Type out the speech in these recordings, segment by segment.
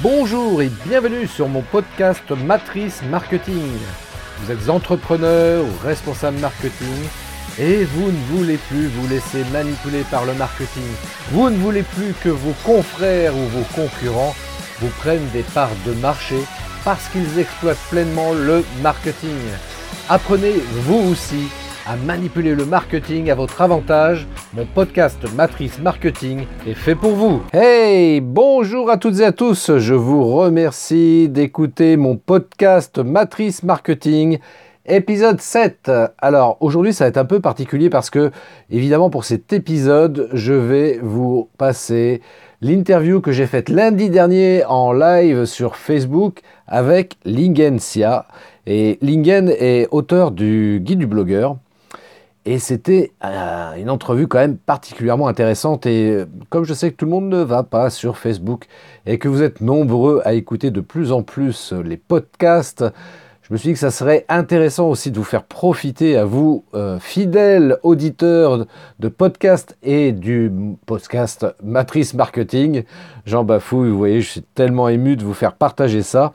Bonjour et bienvenue sur mon podcast Matrice Marketing. Vous êtes entrepreneur ou responsable marketing et vous ne voulez plus vous laisser manipuler par le marketing. Vous ne voulez plus que vos confrères ou vos concurrents vous prennent des parts de marché parce qu'ils exploitent pleinement le marketing. Apprenez vous aussi à manipuler le marketing à votre avantage. Mon podcast Matrice Marketing est fait pour vous. Hey, bonjour à toutes et à tous. Je vous remercie d'écouter mon podcast Matrice Marketing. Épisode 7. Alors aujourd'hui ça va être un peu particulier parce que évidemment pour cet épisode je vais vous passer l'interview que j'ai faite lundi dernier en live sur Facebook avec Lingensia. Et Lingen est auteur du guide du blogueur. Et c'était euh, une entrevue quand même particulièrement intéressante. Et euh, comme je sais que tout le monde ne va pas sur Facebook et que vous êtes nombreux à écouter de plus en plus les podcasts, je me suis dit que ça serait intéressant aussi de vous faire profiter à vous, euh, fidèles auditeurs de podcasts et du podcast Matrice Marketing. Jean Bafouille, vous voyez, je suis tellement ému de vous faire partager ça.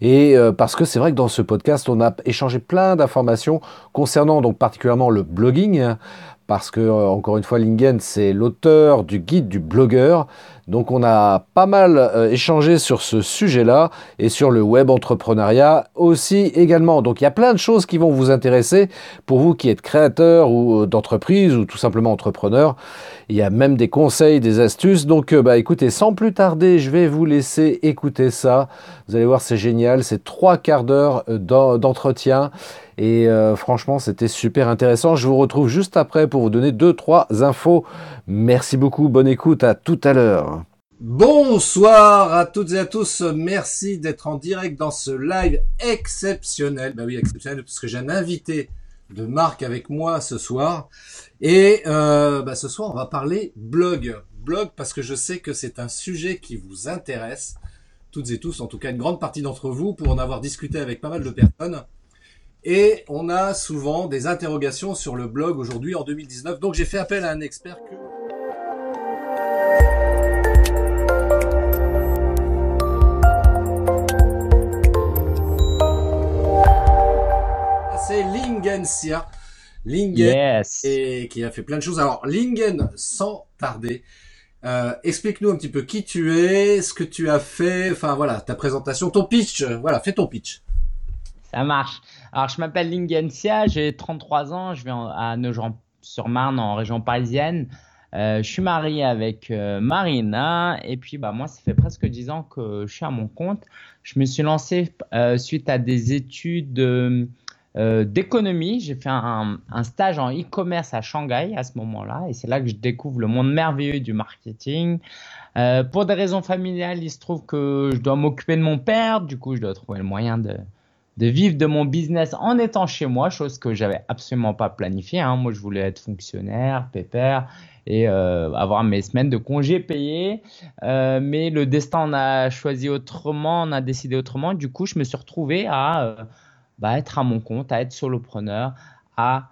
Et euh, parce que c'est vrai que dans ce podcast, on a échangé plein d'informations concernant donc particulièrement le blogging, parce que euh, encore une fois, Lingen, c'est l'auteur du guide du blogueur. Donc on a pas mal euh, échangé sur ce sujet-là et sur le web entrepreneuriat aussi également. Donc il y a plein de choses qui vont vous intéresser pour vous qui êtes créateur ou d'entreprise ou tout simplement entrepreneur. Il y a même des conseils, des astuces. Donc euh, bah écoutez, sans plus tarder, je vais vous laisser écouter ça. Vous allez voir, c'est génial. C'est trois quarts d'heure d'entretien. Et franchement, c'était super intéressant. Je vous retrouve juste après pour vous donner deux, trois infos. Merci beaucoup. Bonne écoute. À tout à l'heure. Bonsoir à toutes et à tous. Merci d'être en direct dans ce live exceptionnel. Bah oui, exceptionnel parce que j'ai un invité de marque avec moi ce soir. Et euh, bah ce soir, on va parler blog. Blog parce que je sais que c'est un sujet qui vous intéresse. Toutes et tous, en tout cas une grande partie d'entre vous, pour en avoir discuté avec pas mal de personnes. Et on a souvent des interrogations sur le blog aujourd'hui en 2019. Donc j'ai fait appel à un expert que... c'est Lingensia. Lingen et qui a fait plein de choses. Alors Lingen, sans tarder, euh, explique-nous un petit peu qui tu es, ce que tu as fait, enfin voilà, ta présentation, ton pitch, voilà, fais ton pitch. Ça marche. Alors je m'appelle Lingensia, j'ai 33 ans, je viens à Nogent-sur-Marne en région parisienne. Euh, je suis marié avec euh, Marina et puis bah moi ça fait presque 10 ans que je suis à mon compte. Je me suis lancé suite à des études euh, d'économie. J'ai fait un, stage en e-commerce à Shanghai à ce moment-là, et c'est là que je découvre le monde merveilleux du marketing. Euh, pour des raisons familiales, il se trouve que je dois m'occuper de mon père, du coup, je dois trouver le moyen de, vivre de mon business en étant chez moi, chose que j'avais absolument pas planifiée. Hein. Moi, je voulais être fonctionnaire, pépère et euh, avoir mes semaines de congés payés. mais le destin en a choisi autrement, on a décidé autrement. Du coup, je me suis retrouvé à bah, être à mon compte, à être solopreneur, à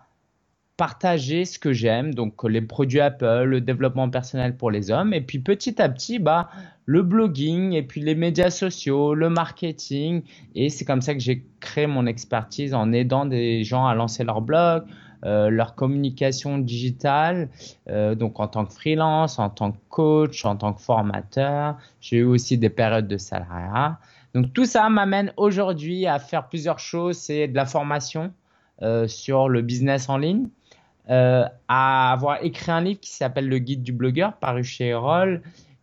partager ce que j'aime, donc les produits Apple, le développement personnel pour les hommes, et puis petit à petit, bah, le blogging, et puis les médias sociaux, le marketing, et c'est comme ça que j'ai créé mon expertise en aidant des gens à lancer leur blog, euh, leur communication digitale, euh, donc en tant que freelance, en tant que coach, en tant que formateur. J'ai eu aussi des périodes de salariat. Donc tout ça m'amène aujourd'hui à faire plusieurs choses. C'est de la formation euh, sur le business en ligne, euh, à avoir écrit un livre qui s'appelle Le guide du blogueur paru chez Erol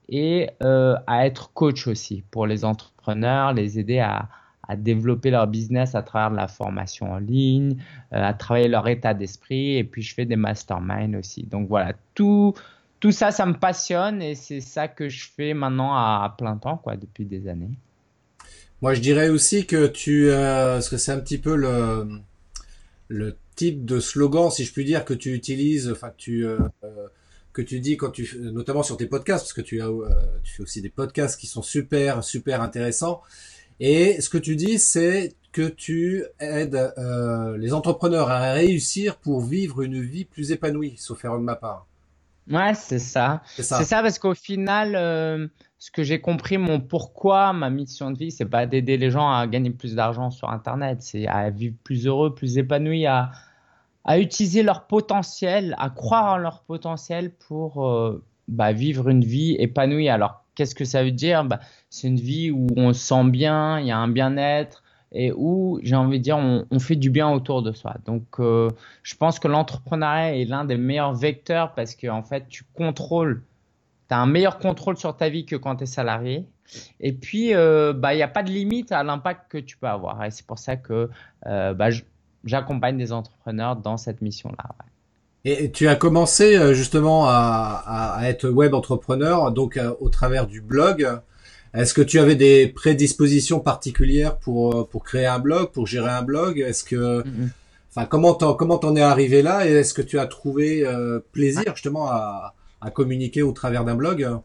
et euh, à être coach aussi pour les entrepreneurs, les aider à, développer leur business à travers de la formation en ligne, à travailler leur état d'esprit et puis je fais des masterminds aussi. Donc voilà, tout, tout ça, ça me passionne et c'est ça que je fais maintenant à plein temps quoi, depuis des années. Moi, je dirais aussi que tu, euh, parce que c'est un petit peu le, le type de slogan, si je puis dire, que tu utilises, enfin que tu, euh, que tu dis quand tu, notamment sur tes podcasts, parce que tu as, euh, tu fais aussi des podcasts qui sont super, super intéressants. Et ce que tu dis, c'est que tu aides euh, les entrepreneurs à réussir pour vivre une vie plus épanouie, sauf erreur de ma part. Ouais, c'est ça. C'est ça. ça. parce qu'au final, ce que j'ai compris, mon pourquoi, ma mission de vie, c'est pas d'aider les gens à gagner plus d'argent sur Internet, c'est à vivre plus heureux, plus épanoui, à, utiliser leur potentiel, à croire en leur potentiel pour euh, bah, vivre une vie épanouie. Alors, qu'est-ce que ça veut dire? Bah, C'est une vie où on se sent bien, il y a un bien-être et où, j'ai envie de dire, on, on, fait du bien autour de soi. Donc, euh, je pense que l'entrepreneuriat est l'un des meilleurs vecteurs parce qu'en en fait, tu contrôles tu as un meilleur contrôle sur ta vie que quand tu es salarié. Et puis, euh, bah, il n'y a pas de limite à l'impact que tu peux avoir. Et c'est pour ça que euh, bah, j'accompagne des entrepreneurs dans cette mission-là. Et tu as commencé euh, justement à, à être web entrepreneur, donc au travers du blog. Est-ce que tu avais des prédispositions particulières pour pour créer un blog, pour gérer un blog? Est-ce que, enfin, comment t'en comment t'en es arrivé là? Et est-ce que tu as trouvé plaisir justement à à communiquer au travers d'un blog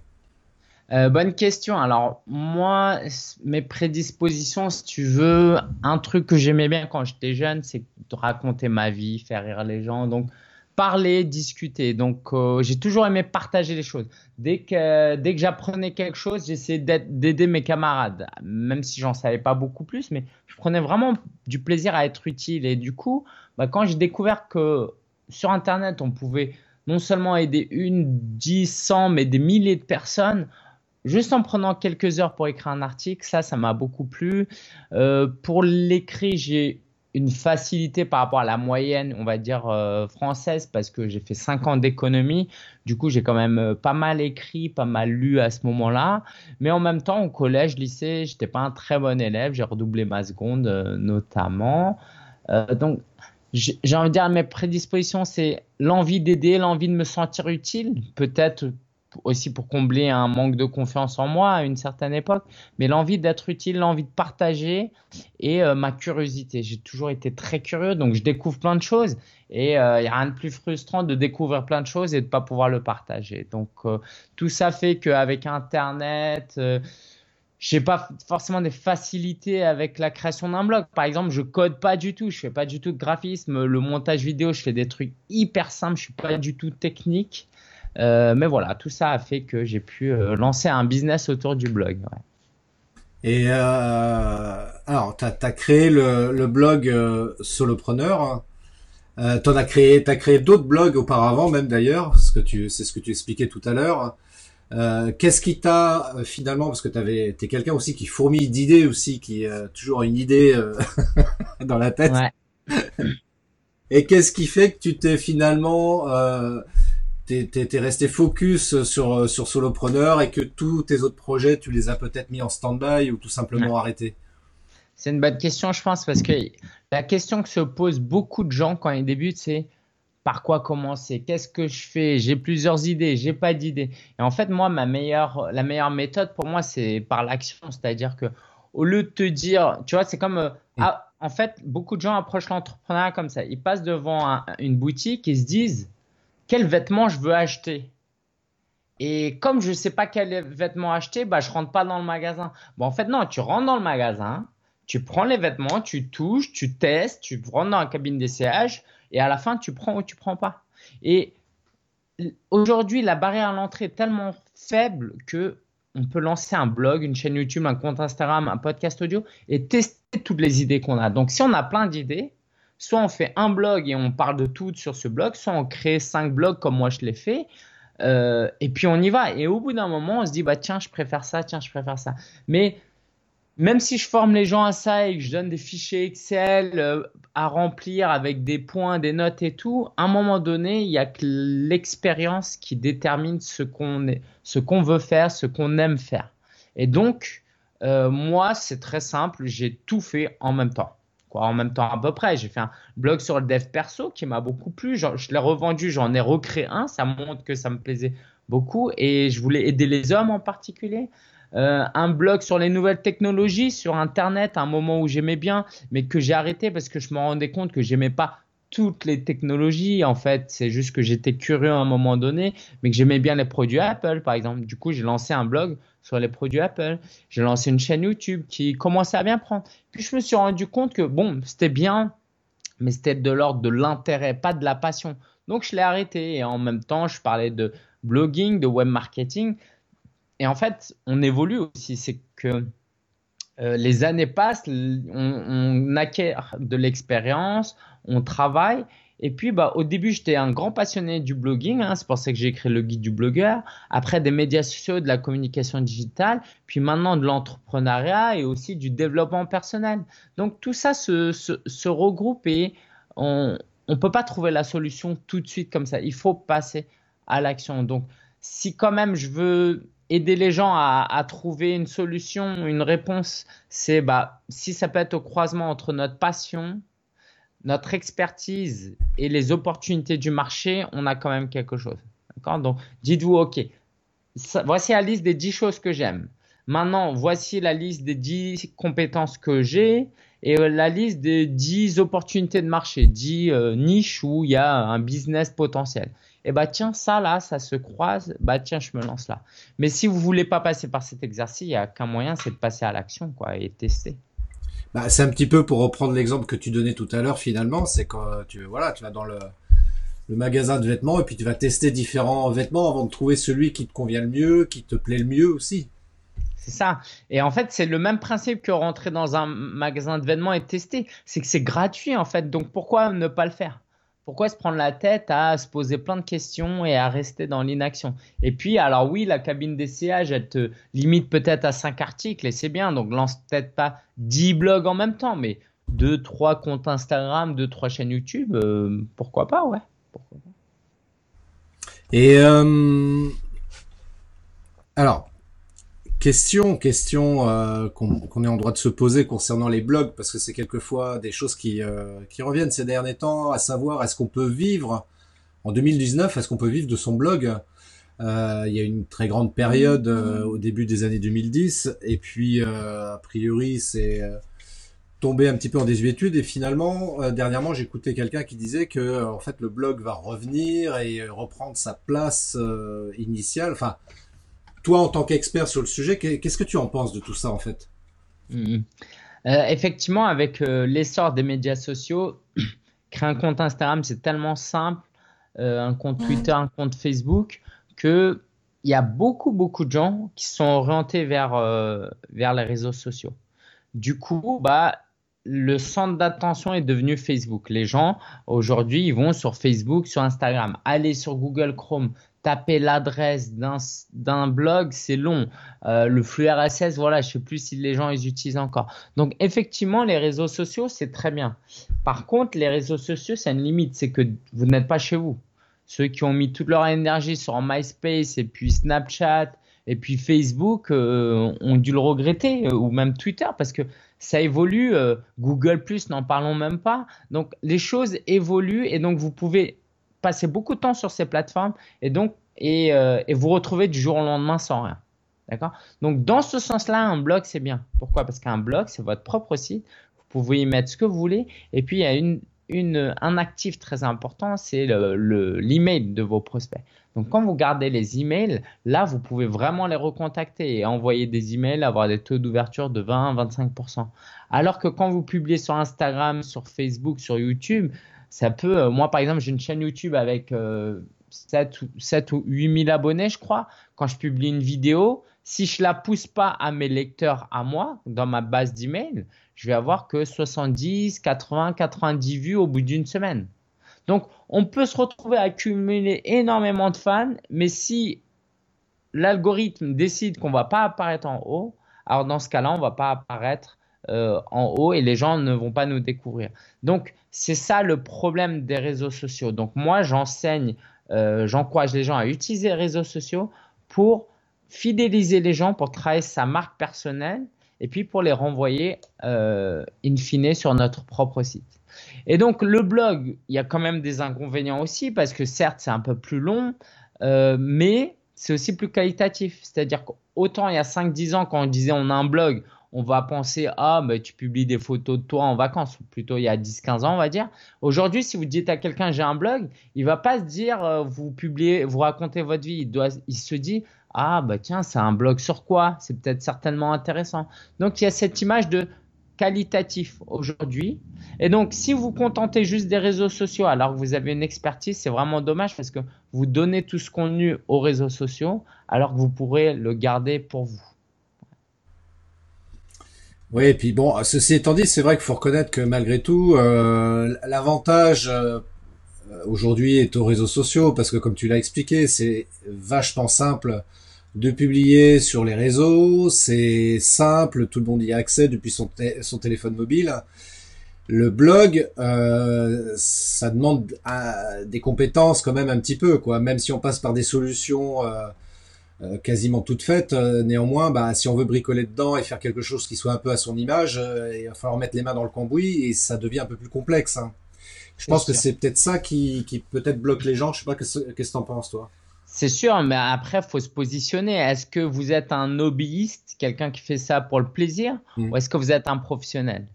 euh, bonne question. Alors moi, mes prédispositions, si tu veux, un truc que j'aimais bien quand j'étais jeune, c'est de raconter ma vie, faire rire les gens. Donc parler, discuter. Donc euh, j'ai toujours aimé partager les choses. Dès que dès que j'apprenais quelque chose, j'essayais d'aider mes camarades, même si j'en savais pas beaucoup plus, mais je prenais vraiment du plaisir à être utile. Et du coup, bah, quand j'ai découvert que sur Internet, on pouvait non seulement aider une, dix, cent, mais des milliers de personnes juste en prenant quelques heures pour écrire un article. Ça, ça m'a beaucoup plu. Euh, pour l'écrit, j'ai une facilité par rapport à la moyenne, on va dire euh, française, parce que j'ai fait cinq ans d'économie. Du coup, j'ai quand même euh, pas mal écrit, pas mal lu à ce moment-là. Mais en même temps, au collège, lycée, j'étais pas un très bon élève. J'ai redoublé ma seconde, notamment. donc, j'ai envie de dire, mes prédispositions, c'est l'envie d'aider, l'envie de me sentir utile, peut-être aussi pour combler un manque de confiance en moi à une certaine époque, mais l'envie d'être utile, l'envie de partager et euh, ma curiosité. J'ai toujours été très curieux, donc je découvre plein de choses et il euh, n'y a rien de plus frustrant de découvrir plein de choses et de ne pas pouvoir le partager. Donc euh, tout ça fait qu'avec Internet, j'ai pas forcément des facilités avec la création d'un blog. Par exemple, je code pas du tout, je fais pas du tout de graphisme, le montage vidéo, je fais des trucs hyper simples, je suis pas du tout technique. Euh, mais voilà, tout ça a fait que j'ai pu euh, lancer un business autour du blog. Et euh, alors, tu as, créé le, blog Solopreneur. T'en as créé, t'as créé d'autres blogs auparavant, même d'ailleurs, ce que tu, c'est ce que tu expliquais tout à l'heure. Euh, qu'est-ce qui t'a euh, finalement, parce que t'avais, t'es quelqu'un aussi qui fourmille d'idées aussi, qui a toujours une idée euh, dans la tête. Et qu'est-ce qui fait que tu t'es finalement, euh, t'es, t'es, resté focus sur sur Solopreneur et que tous tes autres projets, tu les as peut-être mis en stand-by ou tout simplement arrêtés? C'est une bonne question, je pense, parce que la question que se posent beaucoup de gens quand ils débutent, c'est par quoi commencer, qu'est-ce que je fais, j'ai plusieurs idées, j'ai pas d'idées. Et en fait, moi, ma meilleure, la meilleure méthode pour moi, c'est par l'action, c'est-à-dire que au lieu de te dire, tu vois, c'est comme, euh, mm. ah, en fait, beaucoup de gens approchent l'entrepreneuriat comme ça. Ils passent devant une boutique et se disent, quel vêtement je veux acheter? Et comme je ne sais pas quel vêtement acheter, bah, je rentre pas dans le magasin. Bon, en fait, non, tu rentres dans le magasin, tu prends les vêtements, tu touches, tu testes, tu rentres dans la cabine d'essayage, et à la fin, tu prends ou tu prends pas. Et aujourd'hui, la barrière à l'entrée est tellement faible que on peut lancer un blog, une chaîne YouTube, un compte Instagram, un podcast audio et tester toutes les idées qu'on a. Donc, si on a plein d'idées, soit on fait un blog et on parle de tout sur ce blog, soit on crée cinq blogs comme moi je l'ai fait. Euh, et puis on y va. Et au bout d'un moment, on se dit bah tiens, je préfère ça, tiens, je préfère ça. Mais même si je forme les gens à ça et que je donne des fichiers Excel euh, à remplir avec des points, des notes et tout, à un moment donné, il y a que l'expérience qui détermine ce qu'on ce qu'on veut faire, ce qu'on aime faire. Et donc, euh, moi, c'est très simple, j'ai tout fait en même temps. Quoi, en même temps à peu près. J'ai fait un blog sur le dev perso qui m'a beaucoup plu. je l'ai revendu, j'en ai recréé un. Ça montre que ça me plaisait beaucoup et je voulais aider les hommes en particulier. Euh, un blog sur les nouvelles technologies sur Internet, à un moment où j'aimais bien, mais que j'ai arrêté parce que je me rendais compte que j'aimais pas toutes les technologies. En fait, c'est juste que j'étais curieux à un moment donné, mais que j'aimais bien les produits Apple, par exemple. Du coup, j'ai lancé un blog sur les produits Apple. J'ai lancé une chaîne YouTube qui commençait à bien prendre. Puis je me suis rendu compte que bon, c'était bien, mais c'était de l'ordre de l'intérêt, pas de la passion. Donc je l'ai arrêté et en même temps, je parlais de blogging, de web marketing et en fait, on évolue aussi. C'est que euh, les années passent, on, acquiert de l'expérience, on travaille. Et puis, bah, au début, j'étais un grand passionné du blogging. Hein, c'est pour ça que j'ai écrit le guide du blogueur. Après, des médias sociaux, de la communication digitale. Puis maintenant, de l'entrepreneuriat et aussi du développement personnel. Donc, tout ça se, se, se regroupe et on ne peut pas trouver la solution tout de suite comme ça. Il faut passer à l'action. Donc, si quand même je veux aider les gens à, trouver une solution, une réponse, c'est bah, si ça peut être au croisement entre notre passion, notre expertise et les opportunités du marché, on a quand même quelque chose. Donc, dites-vous, OK, voici la liste des 10 choses que j'aime. Maintenant, voici la liste des 10 compétences que j'ai et euh, la liste des 10 opportunités de marché, 10 euh, niches où il y a un business potentiel. Et bah tiens, ça là, ça se croise, bah tiens, je me lance là. Mais si vous voulez pas passer par cet exercice, il y a qu'un moyen, c'est de passer à l'action quoi et tester. Bah, c'est un petit peu pour reprendre l'exemple que tu donnais tout à l'heure finalement, c'est quand tu voilà, tu vas dans le, le magasin de vêtements et puis tu vas tester différents vêtements avant de trouver celui qui te convient le mieux, qui te plaît le mieux aussi. C'est ça. Et en fait, c'est le même principe que rentrer dans un magasin de vêtements et tester. C'est que c'est gratuit en fait. Donc pourquoi ne pas le faire? Pourquoi se prendre la tête à se poser plein de questions et à rester dans l'inaction? Et puis, alors oui, la cabine d'essayage, elle te limite peut-être à 5 articles et c'est bien. Donc, lance peut-être pas 10 blogs en même temps, mais 2, 3 comptes Instagram, 2, 3 chaînes YouTube, euh, pourquoi pas, ouais. Et euh, alors, Question, question euh, qu'on est en droit de se poser concernant les blogs, parce que c'est quelquefois des choses qui, euh, reviennent ces derniers temps, à savoir est-ce qu'on peut vivre en 2019, est-ce qu'on peut vivre de son blog? Euh, Il y a une très grande période au début des années 2010, et puis a priori c'est tombé un petit peu en désuétude, et finalement dernièrement j'écoutais quelqu'un qui disait que en fait le blog va revenir et reprendre sa place initiale, enfin toi, en tant qu'expert sur le sujet, qu'est-ce que tu en penses de tout ça en fait? Mmh. euh, Effectivement, avec euh, l'essor des médias sociaux, créer un compte Instagram, c'est tellement simple, euh, un compte Twitter, un compte Facebook, que il y a beaucoup, beaucoup de gens qui sont orientés vers, vers les réseaux sociaux. Du coup, bah, le centre d'attention est devenu Facebook. Les gens, aujourd'hui, ils vont sur Facebook, sur Instagram. Allez sur Google Chrome, taper l'adresse d'un blog, c'est long. Euh, le flux RSS, voilà, je sais plus si les gens les utilisent encore. Donc effectivement, les réseaux sociaux, c'est très bien. Par contre, les réseaux sociaux, c'est une limite, c'est que vous n'êtes pas chez vous. Ceux qui ont mis toute leur énergie sur MySpace et puis Snapchat et puis Facebook euh, ont dû le regretter, euh, ou même Twitter, parce que ça évolue. Google n'en parlons même pas. Donc les choses évoluent et donc vous pouvez passer beaucoup de temps sur ces plateformes et donc et, euh, vous retrouver du jour au lendemain sans rien. D'accord? Donc dans ce sens-là, un blog c'est bien. Pourquoi? Parce qu'un blog c'est votre propre site. Vous pouvez y mettre ce que vous voulez. Et puis il y a une, un actif très important, c'est l'email le, l'email de vos prospects. Donc quand vous gardez les emails, là vous pouvez vraiment les recontacter et envoyer des emails, avoir des taux d'ouverture de 20-25%. Alors que quand vous publiez sur Instagram, sur Facebook, sur YouTube, ça peut, euh, moi par exemple, j'ai une chaîne YouTube avec 7, euh, ou, 7 ou 8 000 abonnés, je crois. Quand je publie une vidéo, si je la pousse pas à mes lecteurs à moi, dans ma base d'email, je vais avoir que 70, 80, 90 vues au bout d'une semaine. Donc, on peut se retrouver à accumuler énormément de fans, mais si l'algorithme décide qu'on va pas apparaître en haut, alors dans ce cas-là, on va pas apparaître euh, en haut et les gens ne vont pas nous découvrir. Donc, c'est ça le problème des réseaux sociaux. Donc, moi, j'enseigne, euh, j'encourage les gens à utiliser les réseaux sociaux pour fidéliser les gens, pour travailler sa marque personnelle et puis pour les renvoyer euh, in fine sur notre propre site. Et donc, le blog, il y a quand même des inconvénients aussi parce que certes, c'est un peu plus long, mais c'est aussi plus qualitatif. C'est-à-dire qu'autant il y a 5-10 ans, quand on disait on a un blog, on va penser ah mais tu publies des photos de toi en vacances plutôt il y a 10 15 ans on va dire aujourd'hui si vous dites à quelqu'un j'ai un blog il va pas se dire euh, vous publiez vous racontez votre vie il doit il se dit ah bah tiens c'est un blog sur quoi? C'est peut-être certainement intéressant donc il y a cette image de qualitatif aujourd'hui. Et donc, si vous contentez juste des réseaux sociaux alors que vous avez une expertise, c'est vraiment dommage parce que vous donnez tout ce contenu aux réseaux sociaux alors que vous pourrez le garder pour vous. Oui, et puis bon, ceci étant dit, c'est vrai qu'il faut reconnaître que malgré tout, euh, l'avantage euh, aujourd'hui est aux réseaux sociaux parce que comme tu l'as expliqué, c'est vachement simple de publier sur les réseaux, c'est simple, tout le monde y a accès depuis son, téléphone mobile. Le blog, euh, ça demande des compétences quand même un petit peu, quoi. Même si on passe par des solutions euh, quasiment toute faite. Euh, néanmoins, bah, si on veut bricoler dedans et faire quelque chose qui soit un peu à son image, euh, il va falloir mettre les mains dans le cambouis et ça devient un peu plus complexe. Hein. Je pense que c'est peut-être ça qui, qui peut-être bloque les gens. Je sais pas qu'est-ce que tu en penses toi? C'est sûr, mais après, faut se positionner. Est-ce que vous êtes un hobbyiste, quelqu'un qui fait ça pour le plaisir, mmh. ou est-ce que vous êtes un professionnel?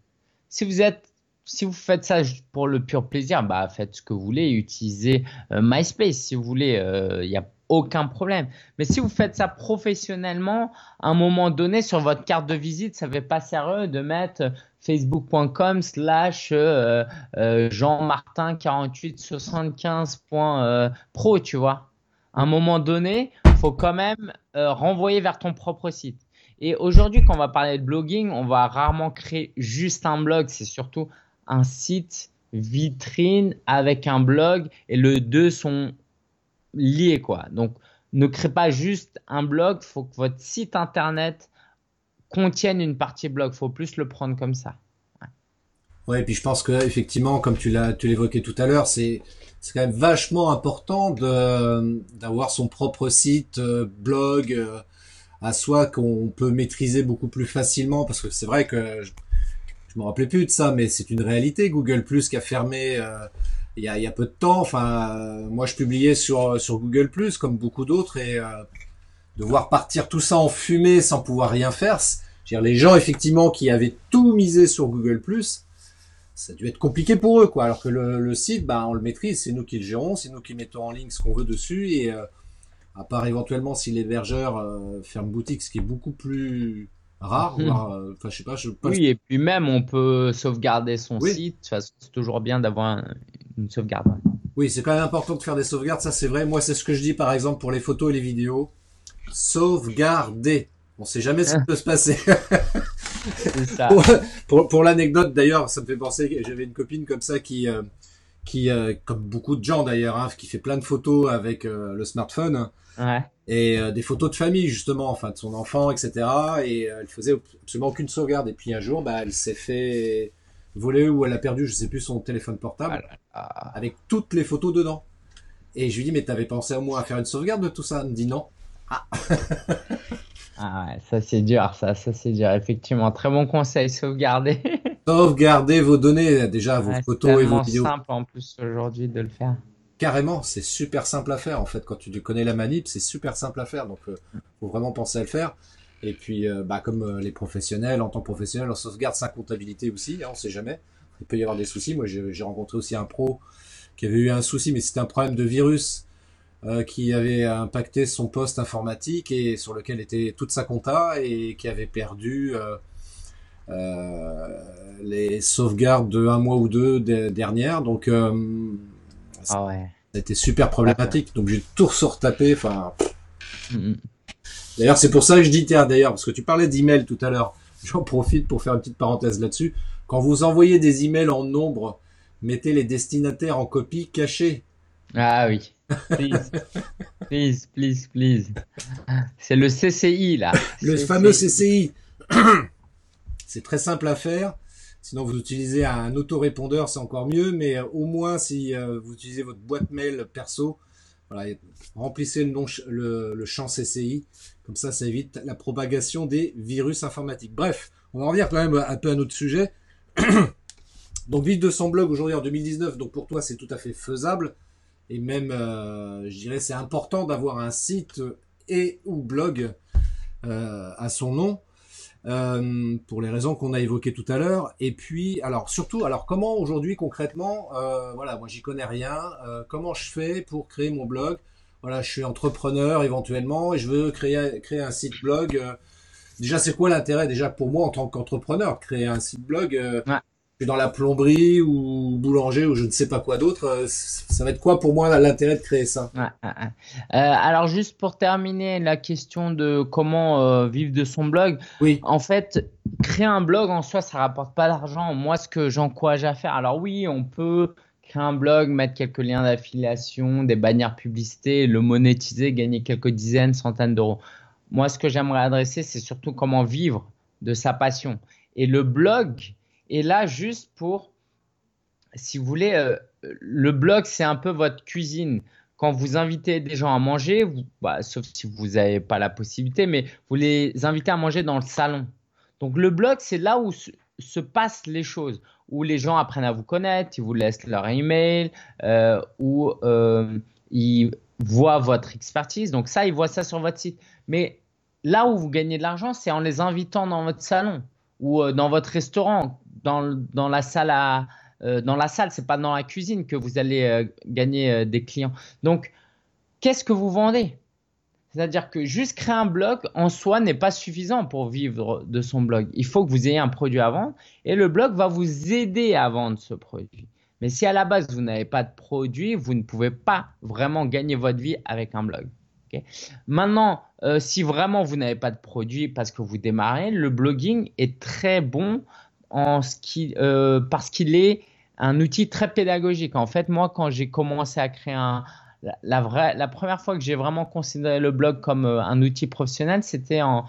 Si vous êtes si vous faites ça pour le pur plaisir, bah faites ce que vous voulez, utilisez MySpace si vous voulez. Il y a aucun problème. Mais si vous faites ça professionnellement, à un moment donné, sur votre carte de visite, ça ne fait pas sérieux de mettre facebook.com slash euh, euh, Jean-Martin 4875.pro, tu vois. À un moment donné, il faut quand même euh, renvoyer vers ton propre site. Et aujourd'hui, quand on va parler de blogging, on va rarement créer juste un blog, c'est surtout un site vitrine avec un blog et les deux sont lié quoi. Donc ne crée pas juste un blog, faut que votre site internet contienne une partie blog, faut plus le prendre comme ça. Ouais, et puis je pense que effectivement, comme tu l'as, tu l'évoquais tout à l'heure, c'est c'est quand même vachement important de d'avoir son propre site euh, blog euh, à soi qu'on peut maîtriser beaucoup plus facilement parce que c'est vrai que je me rappelais plus de ça, mais c'est une réalité. Google Plus qui a fermé euh, il y a, peu de temps. Enfin, euh, moi, je publiais sur sur Google Plus comme beaucoup d'autres et euh, de voir partir tout ça en fumée sans pouvoir rien faire. dire, les gens effectivement qui avaient tout misé sur Google Plus, ça a dû être compliqué pour eux, quoi. Alors que le, site, bah, on le maîtrise, c'est nous qui le gérons, c'est nous qui mettons en ligne ce qu'on veut dessus et euh, à part éventuellement si l'hébergeur euh, ferme boutique, ce qui est beaucoup plus rare, enfin je sais pas, je Oui, et puis même on peut sauvegarder son site. c'est toujours bien d'avoir une sauvegarde. Oui, c'est quand même important de faire des sauvegardes, ça c'est vrai. Moi, c'est ce que je dis par exemple pour les photos et les vidéos. Sauvegarder. On sait jamais ce qui peut se passer. ça. Pour, pour, l'anecdote d'ailleurs, ça me fait penser j'avais une copine comme ça qui, euh, qui euh, comme beaucoup de gens d'ailleurs, hein, qui fait plein de photos avec euh, le smartphone. Ouais. Et des photos de famille justement, enfin de son enfant, etc. Et elle faisait absolument aucune sauvegarde. Et puis un jour, bah, elle s'est fait volé ou elle a perdu, je sais plus, son téléphone portable ah avec toutes les photos dedans. Et je lui dis, mais t'avais pensé au moins à faire une sauvegarde de tout ça? Elle me dit non. Ah. ah ouais, ça c'est dur, ça, ça c'est dur. Effectivement, très bon conseil, sauvegarder. Sauvegarder vos données, déjà vos photos et vos vidéos. C'est simple en plus aujourd'hui de le faire. Carrément, c'est super simple à faire en fait. Quand tu connais la manip, c'est super simple à faire. Donc, euh, faut vraiment penser à le faire. Et puis, euh, bah, comme euh, les professionnels, en tant que professionnel, on sauvegarde sa comptabilité aussi, hein, on sait jamais. Il peut y avoir des soucis. Moi, j'ai rencontré aussi un pro qui avait eu un souci, mais c'était un problème de virus euh, qui avait impacté son poste informatique et sur lequel était toute sa compta et qui avait perdu les sauvegardes de un mois ou deux dernières. Donc, ah ouais. ça a été super problématique. Donc, j'ai tout retapé. Enfin. Mm, mm. D'ailleurs, c'est pour ça que je dis, tiens, d'ailleurs, parce que tu parlais d'email tout à l'heure, j'en profite pour faire une petite parenthèse là-dessus. Quand vous envoyez des emails en nombre, mettez les destinataires en copie cachée. Ah oui. Please, please, please, please. C'est le CCI là. Le fameux CCI. c'est très simple à faire. Sinon, vous utilisez un autorépondeur, c'est encore mieux. Mais euh, au moins, si euh, vous utilisez votre boîte mail perso, voilà, remplissez le, nom, le, le champ CCI comme ça, ça évite la propagation des virus informatiques. Bref, on va revenir quand même un peu à notre sujet. donc, vivre de son blog aujourd'hui en 2019, donc pour toi, c'est tout à fait faisable. Et même, euh, je dirais, c'est important d'avoir un site et ou blog à son nom. Euh, pour les raisons qu'on a évoquées tout à l'heure. Et puis, alors surtout, alors comment aujourd'hui concrètement, voilà, moi j'y connais rien. comment je fais pour créer mon blog? Voilà, je suis entrepreneur éventuellement et je veux créer, créer un site blog. Euh, déjà, c'est quoi l'intérêt déjà pour moi en tant qu'entrepreneur créer un site blog euh, dans la plomberie ou boulanger ou je ne sais pas quoi d'autre. Euh, ça va être quoi pour moi l'intérêt de créer ça? Euh, Alors juste pour terminer la question de comment vivre de son blog. Oui. En fait, créer un blog en soi, ça rapporte pas d'argent. Moi, ce que j'encourage à faire, alors oui, on peut créer un blog, mettre quelques liens d'affiliation, des bannières publicité, le monétiser, gagner quelques dizaines, centaines d'euros. Moi, ce que j'aimerais adresser, c'est surtout comment vivre de sa passion. Et le blog est là juste pour, si vous voulez, euh, le blog, c'est un peu votre cuisine. Quand vous invitez des gens à manger, bah, sauf si vous n'avez pas la possibilité, mais vous les invitez à manger dans le salon. Donc le blog, c'est là où se, passent les choses, où les gens apprennent à vous connaître, ils vous laissent leur email, euh, où euh, ils voient votre expertise. Donc ça, ils voient ça sur votre site. Mais là où vous gagnez de l'argent, c'est en les invitant dans votre salon ou dans votre restaurant, dans, la salle à, euh, c'est pas dans la cuisine que vous allez euh, gagner des clients. Donc, qu'est-ce que vous vendez? C'est-à-dire que juste créer un blog en soi n'est pas suffisant pour vivre de son blog. Il faut que vous ayez un produit à vendre et le blog va vous aider à vendre ce produit. Mais si à la base vous n'avez pas de produit, vous ne pouvez pas vraiment gagner votre vie avec un blog. Maintenant, euh, si vraiment vous n'avez pas de produit parce que vous démarrez, le blogging est très bon euh, parce qu'il est un outil très pédagogique. En fait, moi, quand j'ai commencé à créer un, la, vraie, la première fois que j'ai vraiment considéré le blog comme euh, un outil professionnel, c'était en,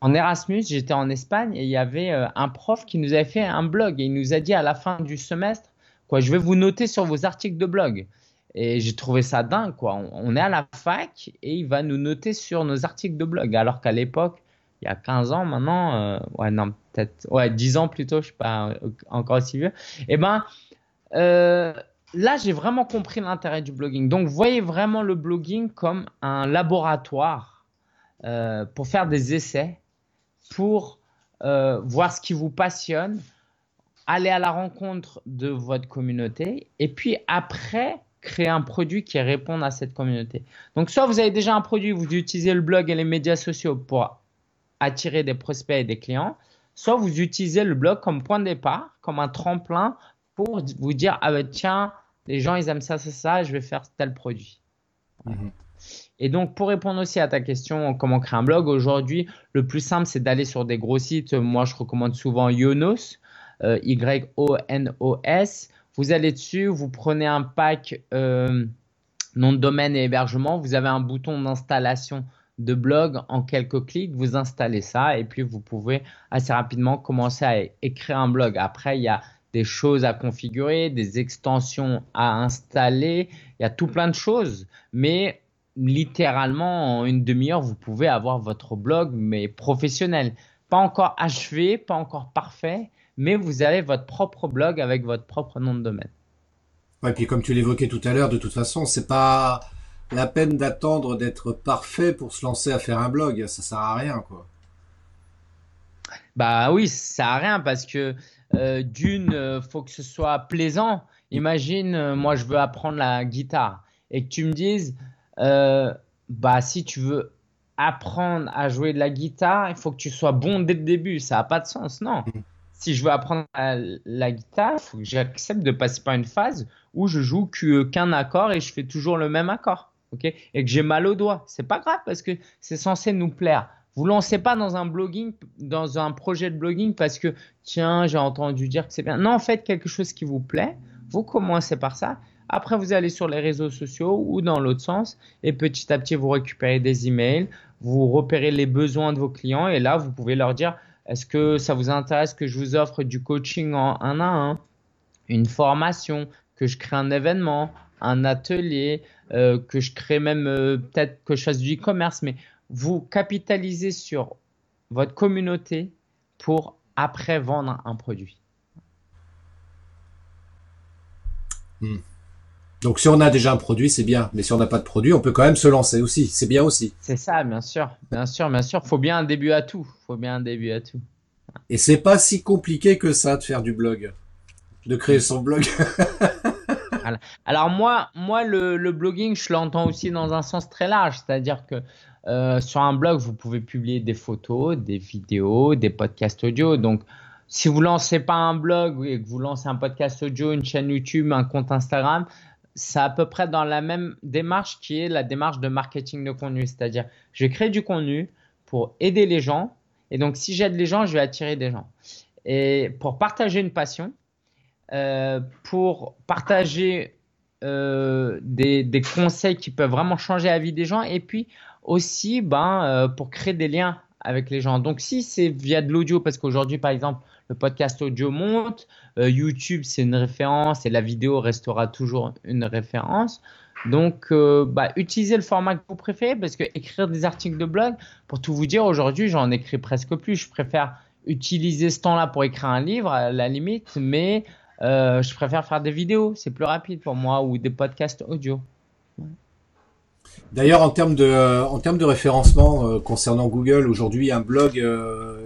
en Erasmus. J'étais en Espagne et il y avait un prof qui nous avait fait un blog et il nous a dit à la fin du semestre, quoi, je vais vous noter sur vos articles de blog. Et j'ai trouvé ça dingue, quoi. On, est à la fac et il va nous noter sur nos articles de blog. Alors qu'à l'époque, il y a 15 ans maintenant, euh, ouais, non, peut-être, ouais, 10 ans plutôt, je suis pas encore aussi vieux. Et eh ben, euh, là, j'ai vraiment compris l'intérêt du blogging. Donc, voyez vraiment le blogging comme un laboratoire euh, pour faire des essais, pour voir ce qui vous passionne, aller à la rencontre de votre communauté, et puis après, créer un produit qui réponde à cette communauté. Donc, soit vous avez déjà un produit, vous utilisez le blog et les médias sociaux pour attirer des prospects et des clients, soit vous utilisez le blog comme point de départ, comme un tremplin pour vous dire ah ben tiens, les gens ils aiment ça, ça, ça, je vais faire tel produit. Mhm. Et donc, pour répondre aussi à ta question, comment créer un blog, aujourd'hui, le plus simple, c'est d'aller sur des gros sites. Moi, je recommande souvent Yonos, euh, Y-O-N-O-S. Vous allez dessus, vous prenez un pack euh, nom de domaine et hébergement, vous avez un bouton d'installation de blog en quelques clics, vous installez ça et puis vous pouvez assez rapidement commencer à écrire un blog. Après, il y a des choses à configurer, des extensions à installer, il y a tout plein de choses, mais littéralement en une demi-heure, vous pouvez avoir votre blog, mais professionnel. Pas encore achevé, pas encore parfait, mais vous avez votre propre blog avec votre propre nom de domaine. Ouais, puis comme tu l'évoquais tout à l'heure, de toute façon, c'est pas la peine d'attendre d'être parfait pour se lancer à faire un blog. Ça sert à rien, quoi. Bah oui, ça sert à rien parce que euh, d'une, euh, faut que ce soit plaisant. Imagine, euh, moi, je veux apprendre la guitare et que tu me dises, bah si tu veux apprendre à jouer de la guitare, il faut que tu sois bon dès le début. Ça n'a pas de sens, non. Mm si je veux apprendre la guitare, il faut que j'accepte de passer par une phase où je joue qu'un accord et je fais toujours le même accord. Et que j'ai mal au doigt. C'est pas grave parce que c'est censé nous plaire. Vous lancez pas dans un blogging, dans un projet de blogging parce que tiens, j'ai entendu dire que c'est bien. Non, faites quelque chose qui vous plaît. Vous commencez par ça. Après, vous allez sur les réseaux sociaux ou dans l'autre sens et petit à petit, vous récupérez des emails, vous repérez les besoins de vos clients et là, vous pouvez leur dire est-ce que ça vous intéresse que je vous offre du coaching en un à un, une formation, que je crée un événement, un atelier, euh, que je crée même euh, peut-être que je fasse du e-commerce, mais vous capitalisez sur votre communauté pour après vendre un produit. Hmm. Donc si on a déjà un produit, c'est bien. Mais si on n'a pas de produit, on peut quand même se lancer aussi. C'est bien aussi. C'est ça, bien sûr. Bien sûr, bien sûr. Faut bien un début à tout. Faut bien un début à tout. Et c'est pas si compliqué que ça de faire du blog. De créer son blog. Alors moi, moi le, blogging, je l'entends aussi dans un sens très large, c'est-à-dire que euh, sur un blog, vous pouvez publier des photos, des vidéos, des podcasts audio. Donc, si vous lancez pas un blog et que vous lancez un podcast audio, une chaîne YouTube, un compte Instagram, c'est à peu près dans la même démarche qui est la démarche de marketing de contenu. C'est-à-dire, je créer du contenu pour aider les gens. Et donc, si j'aide les gens, je vais attirer des gens. Et pour partager une passion, euh, pour partager euh, des, conseils qui peuvent vraiment changer la vie des gens et puis aussi ben, euh, pour créer des liens avec les gens. Donc si c'est via de l'audio, parce qu'aujourd'hui par exemple le podcast audio monte, YouTube c'est une référence et la vidéo restera toujours une référence. Donc, bah, utilisez le format que vous préférez parce que écrire des articles de blog, pour tout vous dire, aujourd'hui, j'en écris presque plus. Je préfère utiliser ce temps-là pour écrire un livre à la limite, mais euh, je préfère faire des vidéos, c'est plus rapide pour moi, ou des podcasts audio. D'ailleurs, en termes de, euh, en termes de référencement euh, concernant Google, aujourd'hui, un blog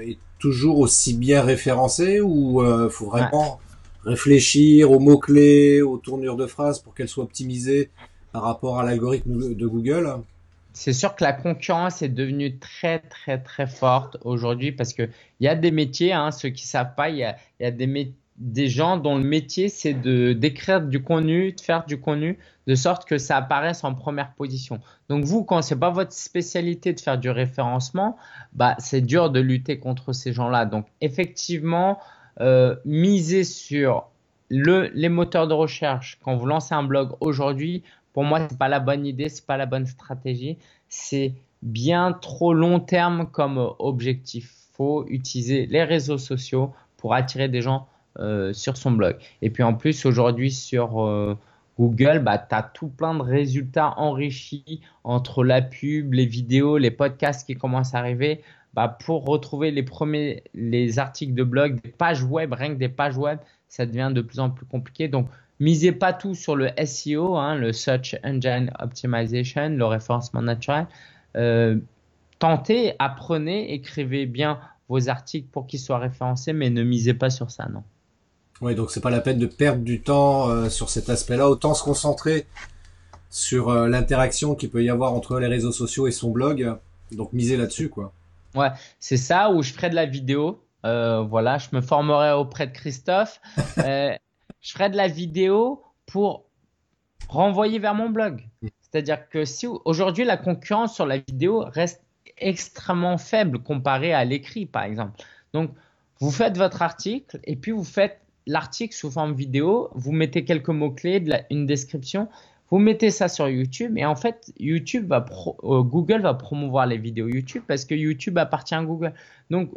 est toujours aussi bien référencé ou il faut vraiment réfléchir aux mots-clés, aux tournures de phrases pour qu'elles soient optimisées par rapport à l'algorithme de Google? C'est sûr que la concurrence est devenue très très très forte aujourd'hui parce que il y a des métiers, hein, ceux qui savent pas, il y a, y a des métiers des gens dont le métier c'est de d'écrire du contenu, de faire du contenu de sorte que ça apparaisse en première position. Donc vous quand c'est pas votre spécialité de faire du référencement, bah c'est dur de lutter contre ces gens-là. Donc effectivement euh, miser sur le, les moteurs de recherche quand vous lancez un blog aujourd'hui, pour moi c'est pas la bonne idée, c'est pas la bonne stratégie, c'est bien trop long terme comme objectif. Faut utiliser les réseaux sociaux pour attirer des gens sur son blog. Et puis en plus, aujourd'hui sur euh, Google, bah, tu as tout plein de résultats enrichis entre la pub, les vidéos, les podcasts qui commencent à arriver. Bah, pour retrouver les premiers les articles de blog, des pages web, rien que des pages web, ça devient de plus en plus compliqué. Donc, misez pas tout sur le SEO, hein, le Search Engine Optimization, le référencement naturel. Euh, tentez, apprenez, écrivez bien vos articles pour qu'ils soient référencés, mais ne misez pas sur ça, non. Oui, donc c'est pas la peine de perdre du temps euh, sur cet aspect-là. Autant se concentrer sur euh, l'interaction qu'il peut y avoir entre les réseaux sociaux et son blog. Donc miser là-dessus, quoi. Ouais, c'est ça où je ferai de la vidéo. Euh, voilà, je me formerai auprès de Christophe. je ferai de la vidéo pour renvoyer vers mon blog. C'est-à-dire que si aujourd'hui la concurrence sur la vidéo reste extrêmement faible comparée à l'écrit, par exemple. Donc, vous faites votre article et puis vous faites l'article sous forme vidéo, vous mettez quelques mots-clés, une description, vous mettez ça sur YouTube et en fait, YouTube va euh, Google va promouvoir les vidéos YouTube parce que YouTube appartient à Google. Donc,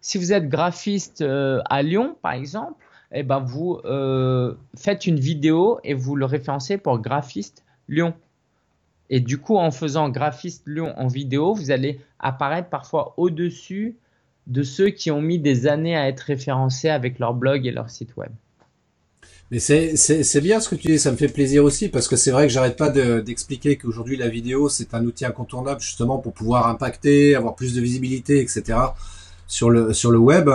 si vous êtes graphiste euh, à Lyon, par exemple, eh ben vous euh, faites une vidéo et vous le référencez pour graphiste Lyon. Et du coup, en faisant graphiste Lyon en vidéo, vous allez apparaître parfois au-dessus de ceux qui ont mis des années à être référencés avec leur blog et leur site web. Mais c'est bien ce que tu dis, ça me fait plaisir aussi parce que c'est vrai que j'arrête pas d'expliquer qu'aujourd'hui la vidéo c'est un outil incontournable justement pour pouvoir impacter, avoir plus de visibilité, etc. sur le sur le web.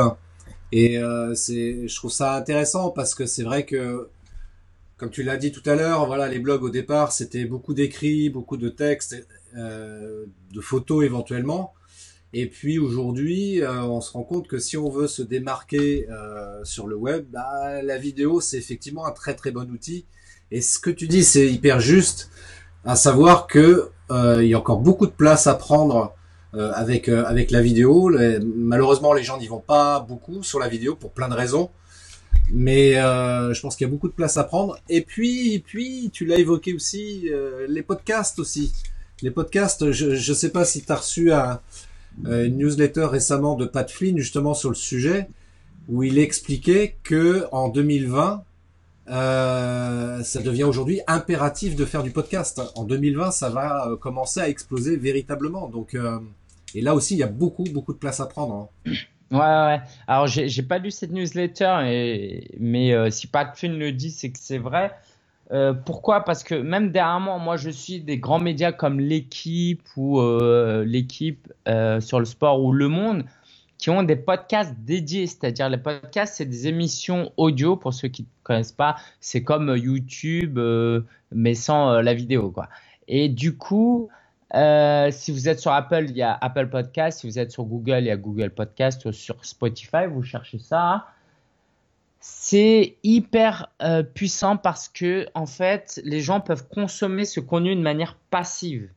Et euh, je trouve ça intéressant parce que c'est vrai que, comme tu l'as dit tout à l'heure, voilà, les blogs au départ c'était beaucoup d'écrits, beaucoup de textes, euh, de photos éventuellement. Et puis aujourd'hui, euh, on se rend compte que si on veut se démarquer euh, sur le web, bah, la vidéo c'est effectivement un très très bon outil. Et ce que tu dis, c'est hyper juste, à savoir que euh, il y a encore beaucoup de place à prendre avec avec la vidéo. malheureusement, les gens n'y vont pas beaucoup sur la vidéo pour plein de raisons. Mais je pense qu'il y a beaucoup de place à prendre. Et puis, et puis, tu l'as évoqué aussi, les podcasts aussi. Les podcasts, je ne sais pas si tu as reçu un, euh, une newsletter récemment de Pat Flynn justement sur le sujet où il expliquait que en 2020 euh, ça devient aujourd'hui impératif de faire du podcast. En 2020, ça va euh, commencer à exploser véritablement. Donc, euh, et là aussi, il y a beaucoup, beaucoup de place à prendre. Hein. Ouais, ouais. Alors, j'ai pas lu cette newsletter, et, mais si Pat Flynn le dit, c'est que c'est vrai. Euh, pourquoi? Parce que même dernièrement, moi, je suis des grands médias comme l'équipe ou euh, l'équipe euh, sur le sport ou Le Monde qui ont des podcasts dédiés. C'est-à-dire les podcasts, c'est des émissions audio pour ceux qui ne connaissent pas. C'est comme YouTube, mais sans la vidéo. Et du coup, si vous êtes sur Apple, il y a Apple Podcast. Si vous êtes sur Google, il y a Google Podcast. Sur Spotify, vous cherchez ça. C'est hyper puissant parce que en fait, les gens peuvent consommer ce contenu de manière passive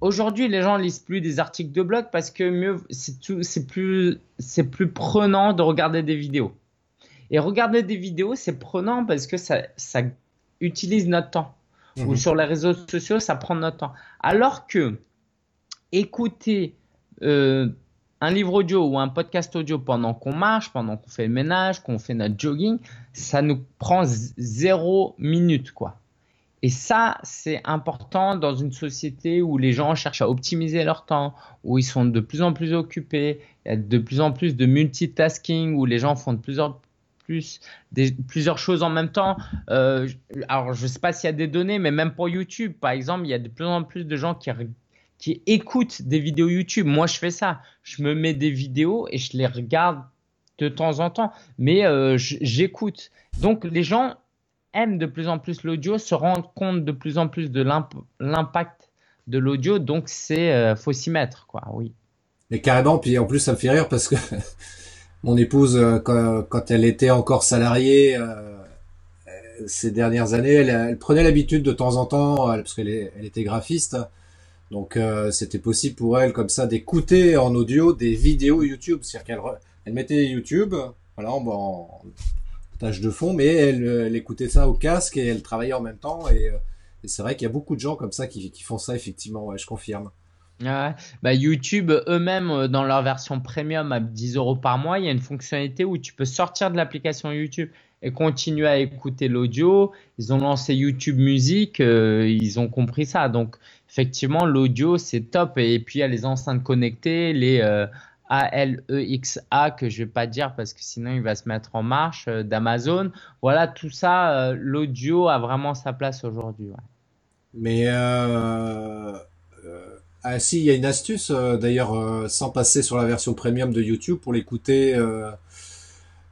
aujourd'hui, les gens lisent plus des articles de blog parce que mieux, c'est plus, c'est plus prenant de regarder des vidéos. Et regarder des vidéos, c'est prenant parce que ça, ça utilise notre temps. Ou mhm. sur les réseaux sociaux, ça prend notre temps. Alors que écouter euh, un livre audio ou un podcast audio pendant qu'on marche, pendant qu'on fait le ménage, qu'on fait notre jogging, ça nous prend zéro minute, quoi. Et ça, c'est important dans une société où les gens cherchent à optimiser leur temps, où ils sont de plus en plus occupés, il y a de plus en plus de multitasking, où les gens font de plus en plus plusieurs choses en même temps. Euh, alors, je ne sais pas s'il y a des données, mais même pour YouTube, par exemple, il y a de plus en plus de gens qui, qui écoutent des vidéos YouTube. Moi, je fais ça. Je me mets des vidéos et je les regarde de temps en temps, mais euh, j'écoute. Donc, les gens aiment de plus en plus l'audio se rendent compte de plus en plus de l'impact de l'audio, donc c'est euh, faut s'y mettre, quoi. Oui. Mais carrément, puis en plus ça me fait rire parce que mon épouse, euh, quand, elle était encore salariée ces dernières années, elle, prenait l'habitude de temps en temps, parce qu'elle elle était graphiste, donc c'était possible pour elle comme ça d'écouter en audio des vidéos YouTube, c'est-à-dire qu'elle elle mettait YouTube, voilà, en, tâche de fond, mais elle, écoutait ça au casque et elle travaillait en même temps. Et, euh, c'est vrai qu'il y a beaucoup de gens comme ça qui, font ça, effectivement, je confirme. Bah, YouTube eux-mêmes, euh, dans leur version premium à 10 euros par mois, il y a une fonctionnalité où tu peux sortir de l'application YouTube et continuer à écouter l'audio. Ils ont lancé YouTube Music, euh, ils ont compris ça. Donc, effectivement, l'audio, c'est top. Et, puis, il y a les enceintes connectées, les a-L-E-X-A que je vais pas dire parce que sinon il va se mettre en marche euh, d'Amazon. Voilà, tout ça, euh, l'audio a vraiment sa place aujourd'hui. Mais euh, ah si, il y a une astuce d'ailleurs sans passer sur la version premium de YouTube pour l'écouter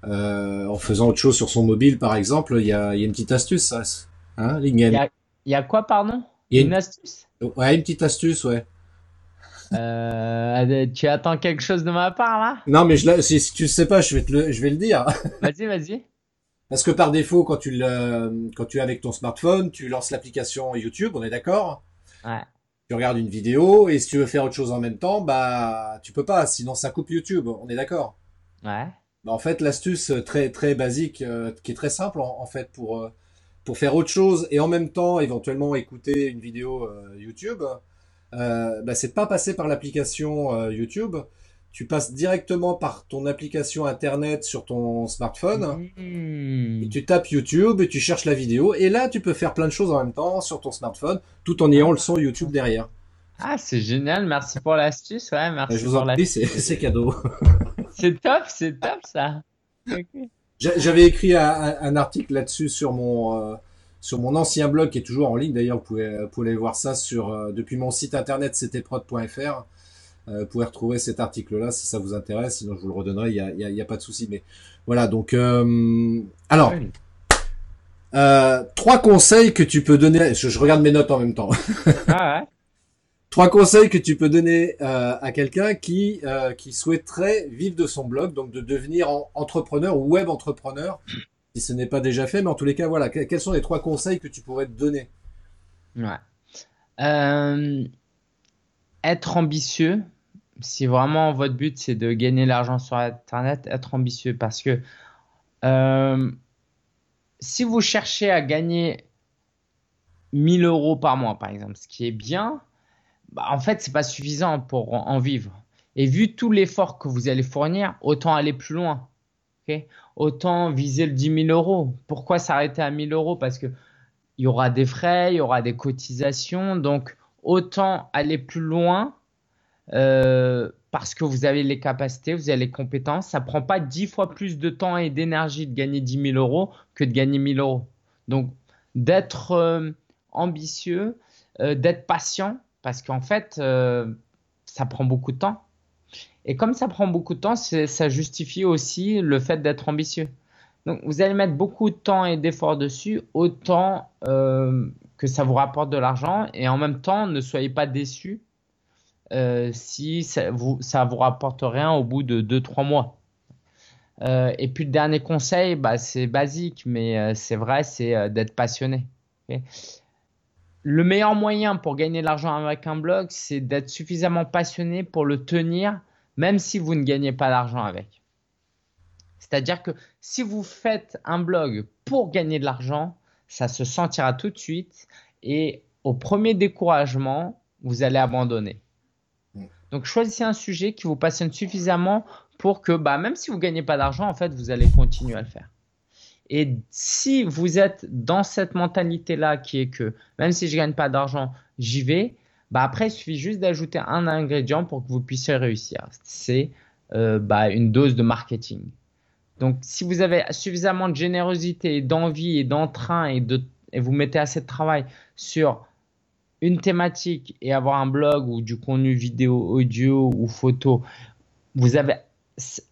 en faisant autre chose sur son mobile par exemple. Il y a, une petite astuce, ça. Hein, il y, a, quoi, pardon? Il y a une astuce? Ouais, une petite astuce, ouais. Euh, tu attends quelque chose de ma part là? Non, mais je, si, si tu le sais pas, je vais te le, je vais le dire. Vas-y, vas-y. Parce que par défaut, quand tu le, quand tu es avec ton smartphone, tu lances l'application YouTube, on est d'accord? Ouais. Tu regardes une vidéo et si tu veux faire autre chose en même temps, bah tu peux pas, sinon ça coupe YouTube, on est d'accord? Ouais. Bah, en fait, l'astuce très très basique, euh, qui est très simple en, fait pour euh, pour faire autre chose et en même temps éventuellement écouter une vidéo YouTube, euh, bah, c'est pas passer par l'application euh, YouTube. Tu passes directement par ton application internet sur ton smartphone. Mmh. Et tu tapes YouTube et tu cherches la vidéo. Et là, tu peux faire plein de choses en même temps sur ton smartphone, tout en ayant le son YouTube derrière. Ah, c'est génial. Merci pour l'astuce. Ouais, merci. Je vous en prie, c'est cadeau. c'est top, c'est top ça. J'avais écrit un, article là-dessus sur mon euh, sur mon ancien blog qui est toujours en ligne. D'ailleurs, vous pouvez, vous pouvez aller voir ça sur euh, depuis mon site internet ctprod.fr. Euh, vous pouvez retrouver cet article-là si ça vous intéresse. Sinon, je vous le redonnerai. Il y a, y a, y a pas de souci. Mais voilà. Donc, euh, alors, euh, trois conseils que tu peux donner. Je, je, regarde mes notes en même temps. ah ouais. Trois conseils que tu peux donner euh, à quelqu'un qui qui souhaiterait vivre de son blog, donc de devenir entrepreneur ou web entrepreneur si ce n'est pas déjà fait, mais en tous les cas, voilà, quels sont les trois conseils que tu pourrais te donner? Ouais. Euh, être ambitieux. Si vraiment votre but c'est de gagner l'argent sur Internet, être ambitieux parce que euh, si vous cherchez à gagner 1000 euros par mois, par exemple, ce qui est bien, bah, en fait, c'est pas suffisant pour en vivre. Et vu tout l'effort que vous allez fournir, autant aller plus loin. Autant viser le 10 000 euros. Pourquoi s'arrêter à 1000 euros? Parce que il y aura des frais, il y aura des cotisations. Donc, autant aller plus loin euh, parce que vous avez les capacités, vous avez les compétences. Ça prend pas 10 fois plus de temps et d'énergie de gagner 10 000 euros que de gagner 1000 euros. Donc, d'être euh, ambitieux, euh, d'être patient parce qu'en fait, ça prend beaucoup de temps Et comme ça prend beaucoup de temps, ça justifie aussi le fait d'être ambitieux. Donc vous allez mettre beaucoup de temps et d'efforts dessus, autant euh, que ça vous rapporte de l'argent. Et en même temps, ne soyez pas déçus euh, si ça vous, vous rapporte rien au bout de 2-3 mois. Euh, et puis le dernier conseil, bah, c'est basique, mais euh, c'est vrai, c'est euh, d'être passionné. Le meilleur moyen pour gagner de l'argent avec un blog, c'est d'être suffisamment passionné pour le tenir, même si vous ne gagnez pas d'argent avec. C'est-à-dire que si vous faites un blog pour gagner de l'argent, ça se sentira tout de suite et au premier découragement, vous allez abandonner. Donc choisissez un sujet qui vous passionne suffisamment pour que bah, même si vous ne gagnez pas d'argent, en fait, vous allez continuer à le faire. Et si vous êtes dans cette mentalité-là qui est que même si je ne gagne pas d'argent, j'y vais, bah après, il suffit juste d'ajouter un ingrédient pour que vous puissiez réussir. C'est euh, bah, une dose de marketing. Donc, si vous avez suffisamment de générosité, d'envie et d'entrain et, de, et vous mettez assez de travail sur une thématique et avoir un blog ou du contenu vidéo, audio ou photo, vous avez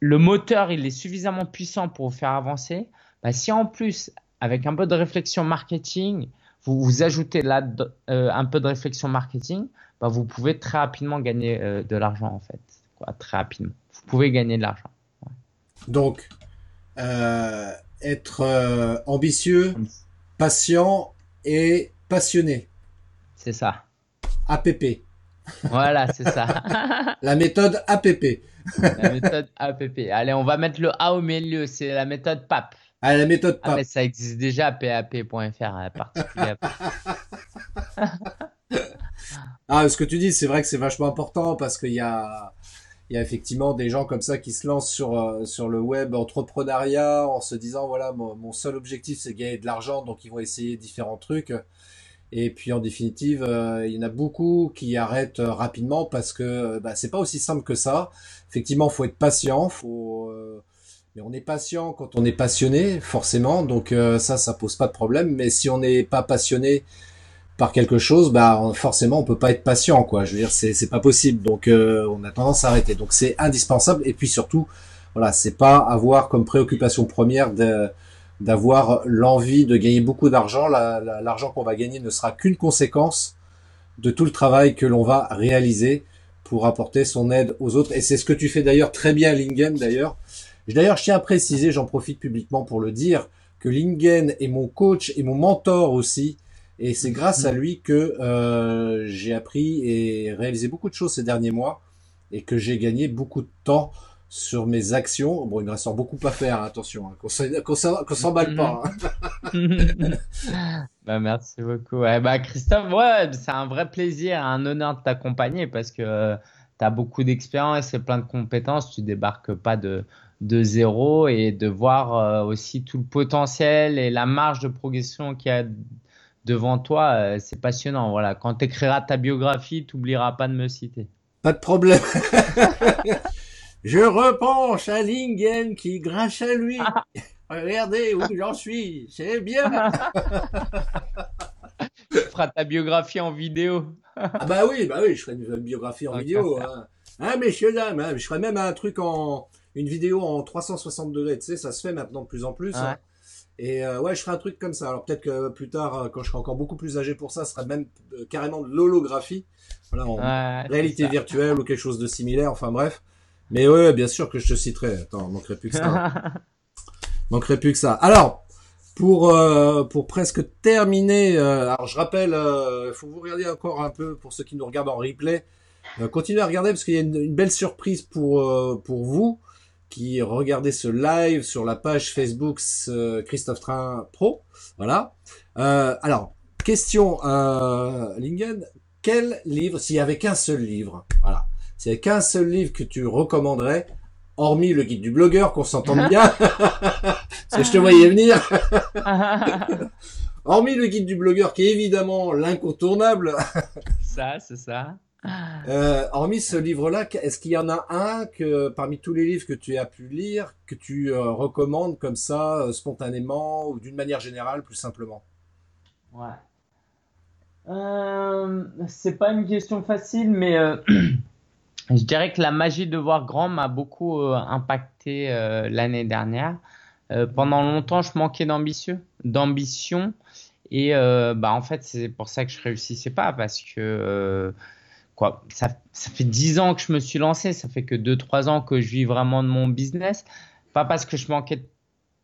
le moteur, il est suffisamment puissant pour vous faire avancer. Bah, si en plus, avec un peu de réflexion marketing, vous, vous ajoutez là euh, un peu de réflexion marketing, bah, vous pouvez très rapidement gagner euh, de l'argent en fait. Quoi, très rapidement. Vous pouvez gagner de l'argent. Donc, euh, être ambitieux, patient et passionné. C'est ça. APP. Voilà, c'est ça. la méthode APP. la méthode APP. Allez, on va mettre le A au milieu. C'est la méthode PAP. Ah, la méthode PAP. Ah, ça existe déjà, pap.fr, particulier. ah, ce que tu dis, c'est vrai que c'est vachement important parce qu'il y a, il y a effectivement des gens comme ça qui se lancent sur, euh, sur le web entrepreneuriat en se disant voilà, mon seul objectif c'est gagner de l'argent, donc ils vont essayer différents trucs. Et puis en définitive, euh, il y en a beaucoup qui arrêtent euh, rapidement parce que euh, bah, c'est pas aussi simple que ça. Effectivement, faut être patient, faut mais on est patient quand on est passionné, forcément. Donc ça, ça pose pas de problème. Mais si on n'est pas passionné par quelque chose, bah forcément on peut pas être patient, quoi. Je veux dire, c'est c'est pas possible. Donc on a tendance à arrêter. Donc c'est indispensable. Et puis surtout, voilà, c'est pas avoir comme préoccupation première d'avoir l'envie de gagner beaucoup d'argent. L'argent qu'on va gagner ne sera qu'une conséquence de tout le travail que l'on va réaliser pour apporter son aide aux autres. Et c'est ce que tu fais d'ailleurs très bien, Lingen, d'ailleurs. D'ailleurs, je tiens à préciser, j'en profite publiquement pour le dire, que Lingen est mon coach et mon mentor aussi. Et c'est grâce à lui que euh, j'ai appris et réalisé beaucoup de choses ces derniers mois et que j'ai gagné beaucoup de temps sur mes actions. Bon, il me reste beaucoup à faire, hein, attention, hein, qu'on s'emballe pas. Hein. bah, merci beaucoup. bah, Christophe, c'est un vrai plaisir, un honneur de t'accompagner parce que euh, tu as beaucoup d'expérience et plein de compétences. Tu débarques pas de, de zéro et de voir euh, aussi tout le potentiel et la marge de progression qu'il y a devant toi, euh, c'est passionnant. Voilà, quand tu écriras ta biographie, tu n'oublieras pas de me citer. Pas de problème. Je repense à Lingen qui, grâce à lui, regardez où j'en suis, c'est bien. tu feras ta biographie en vidéo. ah bah oui, bah oui, je ferai une biographie en vidéo. Hein. hein. messieurs, dames, hein, je ferai même un truc en, une vidéo en 360 degrés, tu sais, ça se fait maintenant de plus en plus. Hein. Et euh, ouais, je ferai un truc comme ça. Alors peut-être que plus tard, euh, quand je serai encore beaucoup plus âgé pour ça, ce sera même euh, carrément de l'holographie. Voilà, en réalité virtuelle ou quelque chose de similaire. Enfin bref. Mais ouais, bien sûr que je te citerai. Attends, manquerait plus que ça. manquerait plus que ça. Alors, pour euh, pour presque terminer, euh, alors je rappelle, il euh, faut vous regarder encore un peu pour ceux qui nous regardent en replay. continuez à regarder parce qu'il y a une, belle surprise pour pour vous qui regardez ce live sur la page Facebook Christophe Train Pro. Voilà. alors, question, Lingen, quel livre, s'il y avait qu'un seul livre, voilà, c'est qu'un seul livre que tu recommanderais, hormis le guide du blogueur, qu'on s'entende bien, parce que je te voyais venir. hormis le guide du blogueur, qui est évidemment l'incontournable. ça, c'est ça. Euh, hormis ce livre-là, est-ce qu'il y en a un que parmi tous les livres que tu as pu lire, que tu euh, recommandes comme ça, euh, spontanément ou d'une manière générale, plus simplement? Ouais. c'est pas une question facile, mais je dirais que la magie de voir grand m'a beaucoup euh, impacté euh, l'année dernière. Euh, pendant longtemps, je manquais d'ambitieux, d'ambition. Et bah, en fait, c'est pour ça que je réussissais pas parce que ça, fait 10 ans que je me suis lancé, ça fait que 2-3 ans que je vis vraiment de mon business. Pas parce que je manquais de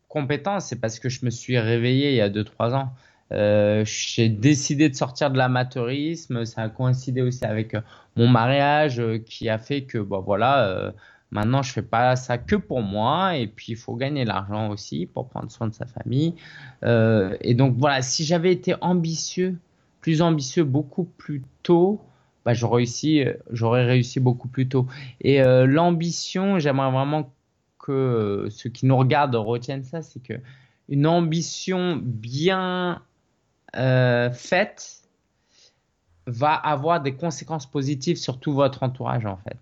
compétences, c'est parce que je me suis réveillé il y a 2-3 ans. Euh, j'ai décidé de sortir de l'amateurisme. Ça a coïncidé aussi avec euh, mon mariage euh, qui a fait que, bon, voilà, maintenant je fais pas ça que pour moi. Et puis il faut gagner l'argent aussi pour prendre soin de sa famille. et donc voilà, si j'avais été ambitieux, plus ambitieux beaucoup plus tôt, bah, j'aurais réussi, j'aurais réussi beaucoup plus tôt. Et l'ambition, j'aimerais vraiment que ceux qui nous regardent retiennent ça, c'est que une ambition bien euh, faite va avoir des conséquences positives sur tout votre entourage en fait.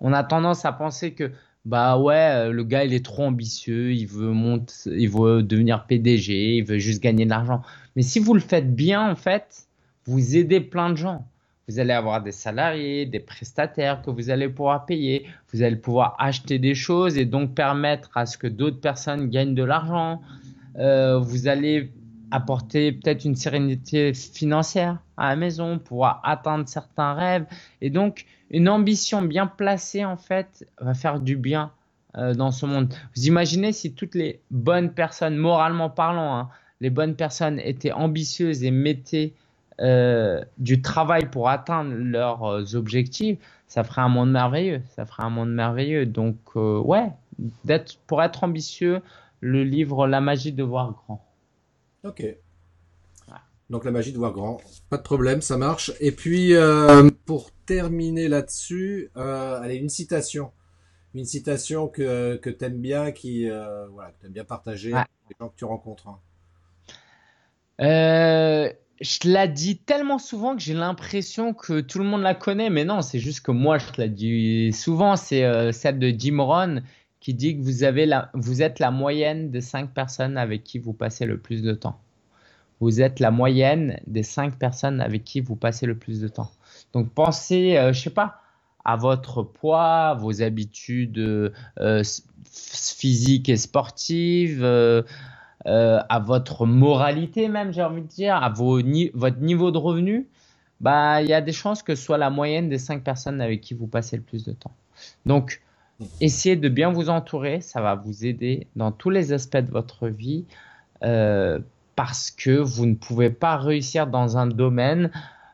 On a tendance à penser que bah ouais, euh, le gars il est trop ambitieux, il veut monter, il veut devenir PDG, il veut juste gagner de l'argent. Mais si vous le faites bien en fait, vous aidez plein de gens. Vous allez avoir des salariés, des prestataires que vous allez pouvoir payer, vous allez pouvoir acheter des choses et donc permettre à ce que d'autres personnes gagnent de l'argent. Euh, vous allez apporter peut-être une sérénité financière à la maison, pouvoir atteindre certains rêves. Et donc, une ambition bien placée, en fait, va faire du bien euh, dans ce monde. Vous imaginez si toutes les bonnes personnes, moralement parlant, hein, les bonnes personnes étaient ambitieuses et mettaient euh, du travail pour atteindre leurs euh, objectifs, ça ferait un monde merveilleux. Ça ferait un monde merveilleux. Donc, ouais, d'être, pour être ambitieux, le livre La magie de voir grand. Ok. Donc la magie de voir grand, pas de problème, ça marche. Et puis euh, pour terminer là-dessus, euh, allez une citation, une citation que que t'aimes bien, qui euh, voilà, que t'aimes bien partager avec les gens que tu rencontres. Hein. Je la dis tellement souvent que j'ai l'impression que tout le monde la connaît, mais non, c'est juste que moi je la dis souvent. C'est euh, celle de Jim Rohn qui dit que vous êtes la moyenne des cinq personnes avec qui vous passez le plus de temps. Vous êtes la moyenne des cinq personnes avec qui vous passez le plus de temps. Donc pensez, euh, je sais pas, à votre poids, vos habitudes euh, physiques et sportives, euh, à votre moralité même, j'ai envie de dire, à vos votre niveau de revenu. Bah, il y a des chances que ce soit la moyenne des cinq personnes avec qui vous passez le plus de temps. Donc, Essayez de bien vous entourer, ça va vous aider dans tous les aspects de votre vie euh, parce que vous ne pouvez pas réussir dans un domaine.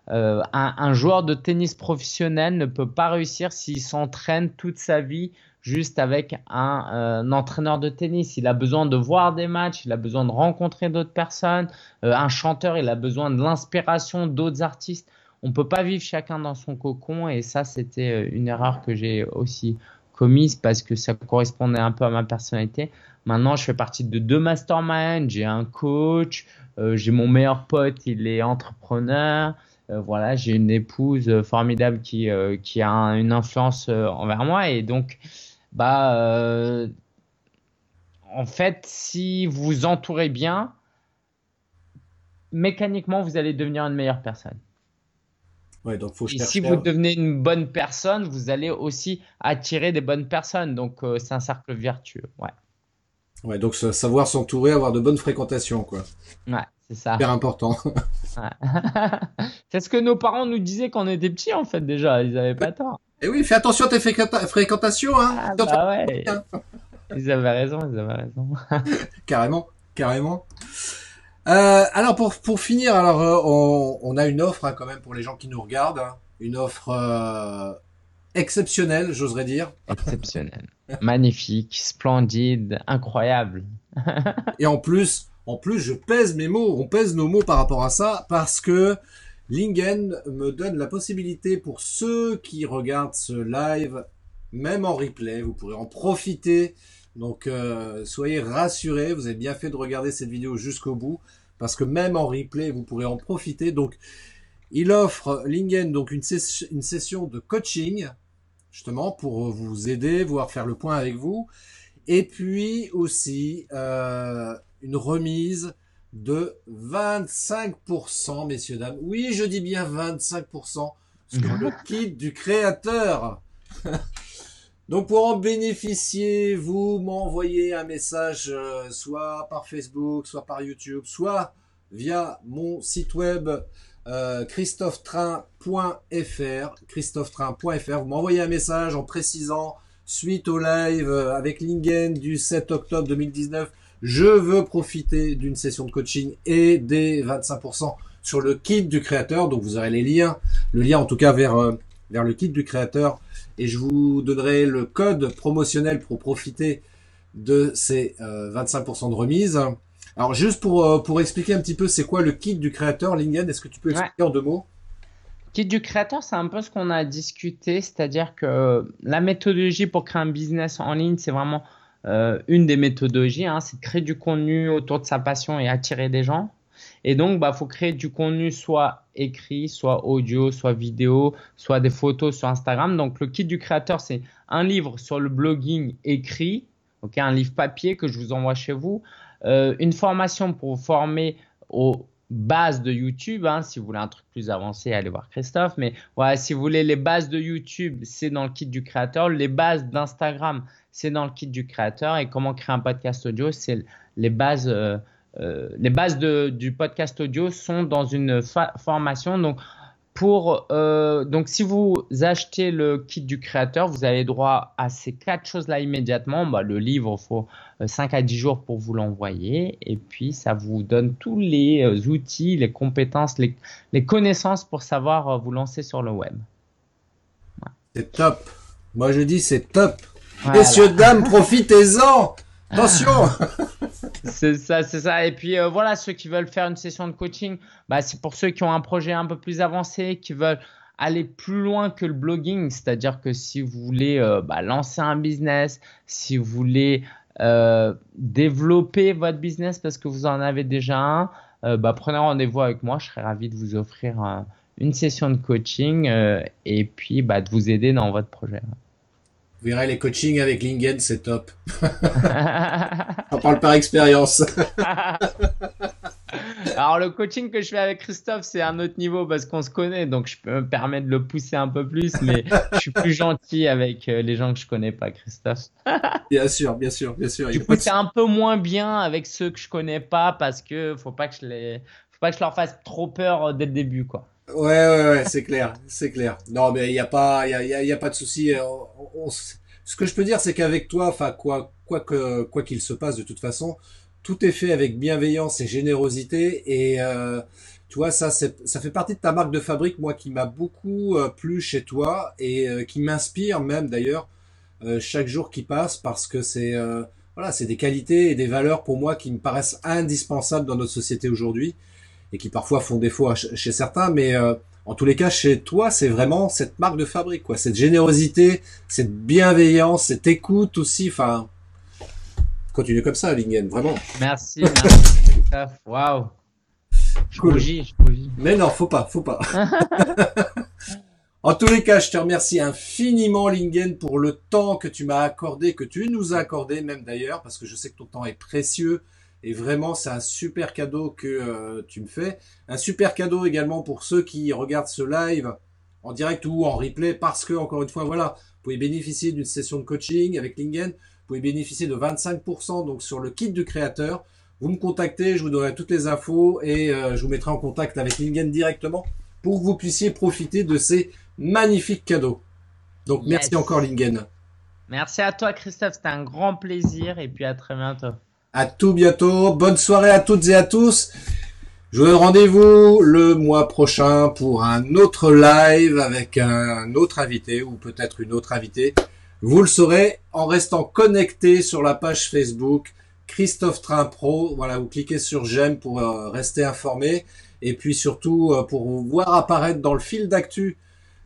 Euh, un, joueur de tennis professionnel ne peut pas réussir s'il s'entraîne toute sa vie juste avec un, euh, entraîneur de tennis. Il a besoin de voir des matchs, il a besoin de rencontrer d'autres personnes. un chanteur, il a besoin de l'inspiration d'autres artistes. On ne peut pas vivre chacun dans son cocon et ça, c'était une erreur que j'ai aussi commise parce que ça correspondait un peu à ma personnalité. Maintenant, je fais partie de deux masterminds, j'ai un coach, euh, j'ai mon meilleur pote, il est entrepreneur. Euh, voilà, j'ai une épouse formidable qui, euh, qui a une influence envers moi. Et donc, bah, en fait, si vous vous entourez bien, mécaniquement, vous allez devenir une meilleure personne donc faut Et si vous devenez une bonne personne, vous allez aussi attirer des bonnes personnes. Donc euh, c'est un cercle vertueux. Ouais. Ouais, donc savoir s'entourer, avoir de bonnes fréquentations, quoi. Ouais, c'est ça. Super important. c'est ce que nos parents nous disaient quand on était petits, en fait, déjà. Ils n'avaient pas tort. Et oui, fais attention à tes fréquentations, hein. Ah, bah ouais. ils avaient raison, ils avaient raison. carrément, carrément. Euh, alors pour pour finir, alors euh, on, on, a une offre hein, quand même pour les gens qui nous regardent, hein. une offre euh, exceptionnelle, j'oserais dire. Exceptionnelle, magnifique, splendide, incroyable. Et en plus, en plus, je pèse mes mots, on pèse nos mots par rapport à ça, parce que Lingen me donne la possibilité pour ceux qui regardent ce live, même en replay, vous pourrez en profiter donc euh, soyez rassurés, vous avez bien fait de regarder cette vidéo jusqu'au bout, parce que même en replay, vous pourrez en profiter. Donc il offre Lingen donc une, session de coaching, justement pour vous aider, voire faire le point avec vous. Et puis aussi euh, une remise de 25%, messieurs, dames. Oui, je dis bien 25% sur le kit du créateur. Donc pour en bénéficier, vous m'envoyez un message euh, soit par Facebook, soit par YouTube, soit via mon site web euh, christophetrain.fr. Christophetrain.fr. Vous m'envoyez un message en précisant suite au live euh, avec Lingen du 7 octobre 2019, je veux profiter d'une session de coaching et des 25% sur le kit du créateur. Donc vous aurez les liens, le lien en tout cas vers euh, vers le kit du créateur. Et je vous donnerai le code promotionnel pour profiter de ces 25% de remise. Alors juste pour, euh, pour expliquer un petit peu c'est quoi le kit du créateur, Lingen, est-ce que tu peux expliquer en deux mots? Kit du créateur, c'est un peu ce qu'on a discuté, c'est-à-dire que la méthodologie pour créer un business en ligne, c'est vraiment euh, une des méthodologies, hein, c'est de créer du contenu autour de sa passion et attirer des gens. Et donc, bah, faut créer du contenu soit écrit, soit audio, soit vidéo, soit des photos sur Instagram. Donc, le kit du créateur, c'est un livre sur le blogging écrit, un livre papier que je vous envoie chez vous, euh, une formation pour vous former aux bases de YouTube. Hein, si vous voulez un truc plus avancé, allez voir Christophe. Mais voilà, si vous voulez les bases de YouTube, c'est dans le kit du créateur. Les bases d'Instagram, c'est dans le kit du créateur. Et comment créer un podcast audio, c'est les bases. Euh, euh, du podcast audio sont dans une formation. Donc, pour, euh, donc, si vous achetez le kit du créateur, vous avez droit à ces quatre choses-là immédiatement. Bah, le livre, il faut 5 euh, à 10 jours pour vous l'envoyer. Et puis, ça vous donne tous les euh, outils, les compétences, les, les connaissances pour savoir vous lancer sur le web. C'est top. Moi, je dis c'est top. Messieurs, dames, profitez-en. Attention C'est ça, c'est ça. Et puis euh, voilà, ceux qui veulent faire une session de coaching, bah, c'est pour ceux qui ont un projet un peu plus avancé, qui veulent aller plus loin que le blogging. C'est-à-dire que si vous voulez euh, bah, lancer un business, si vous voulez euh, développer votre business parce que vous en avez déjà un, bah, prenez rendez-vous avec moi. Je serais ravi de vous offrir une session de coaching et puis de vous aider dans votre projet. Vous verrez, les coachings avec Lingen, c'est top. On parle par expérience. Alors, le coaching que je fais avec Christophe, c'est un autre niveau parce qu'on se connaît, donc je peux me permettre de le pousser un peu plus, mais je suis plus gentil avec euh, les gens que je connais pas, Christophe. bien sûr, bien sûr, bien sûr. Du coup, c'est un peu moins bien avec ceux que je connais pas parce que faut pas que je les, faut pas que je leur fasse trop peur euh, dès le début, quoi. Ouais, ouais, ouais, c'est clair, c'est clair. Non, mais il n'y a pas, il y a, y a, pas de souci. Euh, ce que je peux dire, c'est qu'avec toi, enfin, quoi, quoi que, quoi qu'il se passe, de toute façon, tout est fait avec bienveillance et générosité. Et euh, tu vois, ça, ça fait partie de ta marque de fabrique, moi, qui m'a beaucoup euh, plu chez toi et qui m'inspire même d'ailleurs chaque jour qui passe, parce que c'est, voilà, c'est des qualités et des valeurs pour moi qui me paraissent indispensables dans notre société aujourd'hui et qui parfois font défaut chez certains, mais euh, en tous les cas, chez toi, c'est vraiment cette marque de fabrique, quoi, cette générosité, cette bienveillance, cette écoute aussi. Enfin, continue comme ça, Lingen, vraiment. Merci, merci. Waouh. Je cool. je Mais non, faut pas, faut pas. en tous les cas, je te remercie infiniment, Lingen, pour le temps que tu m'as accordé, que tu nous as accordé, même d'ailleurs, parce que je sais que ton temps est précieux. Et vraiment, c'est un super cadeau que euh, tu me fais. Un super cadeau également pour ceux qui regardent ce live en direct ou en replay parce que, encore une fois, voilà, vous pouvez bénéficier d'une session de coaching avec Lingen. Vous pouvez bénéficier de 25% donc sur le kit du créateur. Vous me contactez, je vous donnerai toutes les infos et euh, je vous mettrai en contact avec Lingen directement pour que vous puissiez profiter de ces magnifiques cadeaux. Donc merci encore Lingen. Merci à toi Christophe, c'était un grand plaisir et puis à très bientôt. À tout bientôt. Bonne soirée à toutes et à tous. Je vous donne rendez-vous le mois prochain pour un autre live avec un autre invité ou peut-être une autre invitée. Vous le saurez en restant connecté sur la page Facebook Christophe Train Pro. Voilà, vous cliquez sur j'aime pour euh, rester informé et puis surtout euh, pour voir apparaître dans le fil d'actu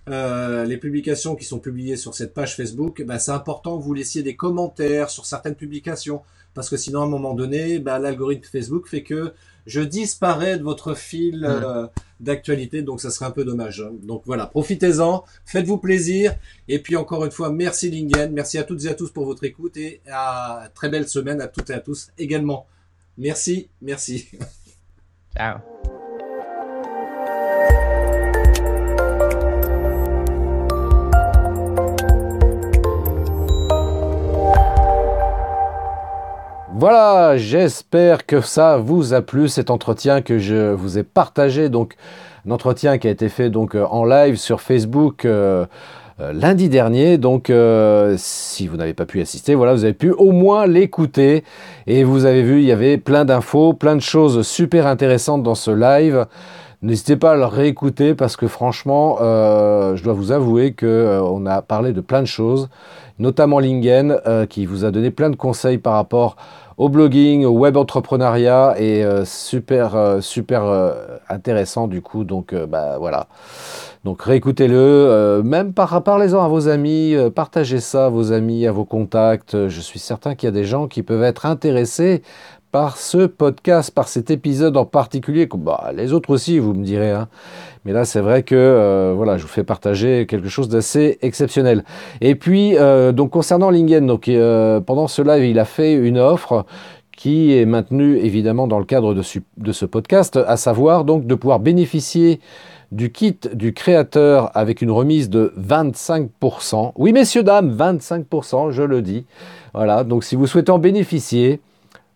euh, les publications qui sont publiées sur cette page Facebook. Ben, c'est important que vous laissiez des commentaires sur certaines publications parce que sinon à un moment donné, bah, l'algorithme Facebook fait que je disparais de votre fil euh, d'actualité, donc ça serait un peu dommage. Hein. Donc voilà, profitez-en, faites-vous plaisir, et puis encore une fois, merci Lingen, merci à toutes et à tous pour votre écoute, et à très belle semaine à toutes et à tous également. Merci, merci. Ciao. Voilà, j'espère que ça vous a plu cet entretien que je vous ai partagé. Donc, un entretien qui a été fait donc euh, en live sur Facebook euh, euh, lundi dernier. Donc, si vous n'avez pas pu assister, voilà, vous avez pu au moins l'écouter. Et vous avez vu, il y avait plein d'infos, plein de choses super intéressantes dans ce live. N'hésitez pas à le réécouter parce que franchement, je dois vous avouer qu'on a parlé de plein de choses, notamment Lingen qui vous a donné plein de conseils par rapport au blogging, au web entrepreneuriat et euh, super euh, super euh, intéressant du coup. Donc bah voilà. Donc réécoutez-le, même par, parlez-en à vos amis, partagez ça à vos amis, à vos contacts. Je suis certain qu'il y a des gens qui peuvent être intéressés par ce podcast, par cet épisode en particulier. Bah, les autres aussi, vous me direz. Hein. Mais là, c'est vrai que euh, voilà, je vous fais partager quelque chose d'assez exceptionnel. Et puis, euh, donc concernant Lingen, euh, pendant ce live, il a fait une offre qui est maintenue évidemment dans le cadre de, de ce podcast, à savoir donc de pouvoir bénéficier du kit du créateur avec une remise de 25%. Oui, messieurs, dames, 25%, je le dis. Voilà, donc si vous souhaitez en bénéficier,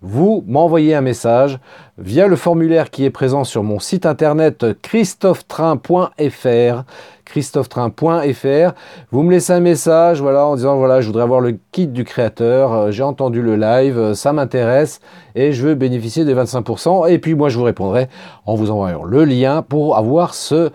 vous m'envoyez un message via le formulaire qui est présent sur mon site internet christophetrain.fr christophetrain.fr vous me laissez un message voilà en disant voilà je voudrais avoir le kit du créateur euh, j'ai entendu le live euh, ça m'intéresse et je veux bénéficier des 25% et puis moi je vous répondrai en vous envoyant le lien pour avoir ce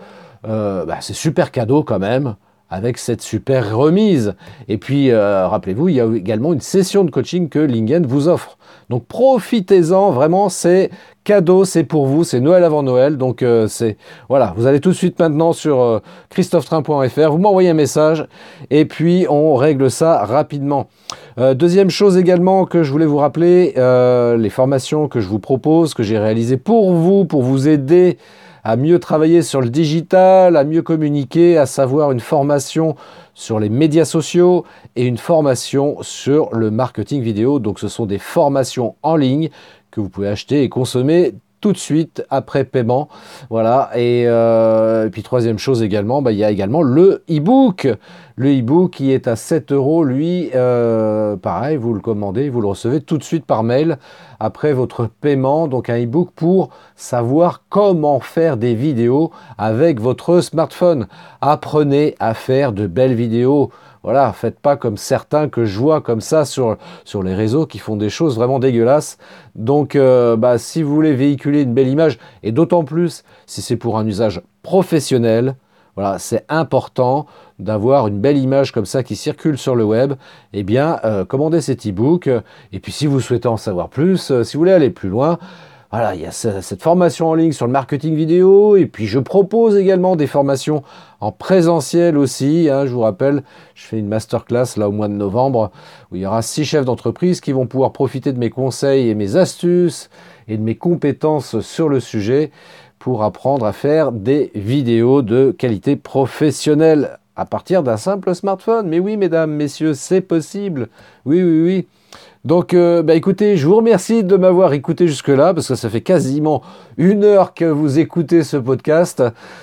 euh, bah, super cadeau quand même avec cette super remise. Et puis, rappelez-vous, il y a également une session de coaching que Lingen vous offre. Donc profitez-en, vraiment, c'est cadeau, c'est pour vous, c'est Noël avant Noël. Donc euh, c'est voilà, vous allez tout de suite maintenant sur euh, vous m'envoyez un message et puis on règle ça rapidement. Euh, deuxième chose également que je voulais vous rappeler, les formations que je vous propose, que j'ai réalisées pour vous, pour vous aider à mieux travailler sur le digital, à mieux communiquer, à savoir une formation sur les médias sociaux et une formation sur le marketing vidéo. Donc ce sont des formations en ligne que vous pouvez acheter et consommer tout de suite après paiement. Voilà. Et, euh, puis troisième chose également, bah, il y a également le e-book. Le e-book qui est à 7 euros, lui, euh, pareil, vous le commandez, vous le recevez tout de suite par mail après votre paiement. Donc un e-book pour savoir comment faire des vidéos avec votre smartphone. Apprenez à faire de belles vidéos. Voilà, faites pas comme certains que je vois comme ça sur, les réseaux qui font des choses vraiment dégueulasses. Donc, euh, bah, si vous voulez véhiculer une belle image, et d'autant plus si c'est pour un usage professionnel, voilà, c'est important d'avoir une belle image comme ça qui circule sur le web. Eh bien, euh, commandez cet e-book. Et puis, si vous souhaitez en savoir plus, euh, si vous voulez aller plus loin, voilà, il y a cette formation en ligne sur le marketing vidéo, et puis je propose également des formations en présentiel aussi. Hein, je vous rappelle, je fais une masterclass là au mois de novembre, où il y aura six chefs d'entreprise qui vont pouvoir profiter de mes conseils et mes astuces et de mes compétences sur le sujet pour apprendre à faire des vidéos de qualité professionnelle à partir d'un simple smartphone. Mais oui, mesdames, messieurs, c'est possible. Oui, oui, oui. Donc, euh, bah, écoutez, je vous remercie de m'avoir écouté jusque-là, parce que ça fait quasiment une heure que vous écoutez ce podcast.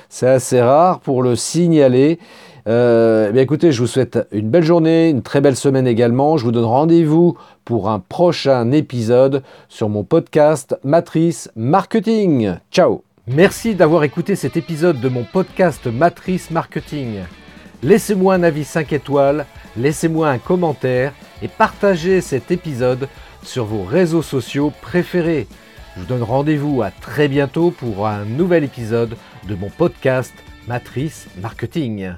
C'est assez rare pour le signaler. Euh, eh écoutez, je vous souhaite une belle journée, une très belle semaine également. Je vous donne rendez-vous pour un prochain épisode sur mon podcast Matrice Marketing. Ciao Merci d'avoir écouté cet épisode de mon podcast Matrice Marketing. Laissez-moi un avis 5 étoiles, laissez-moi un commentaire et partagez cet épisode sur vos réseaux sociaux préférés. Je vous donne rendez-vous à très bientôt pour un nouvel épisode de mon podcast Matrice Marketing.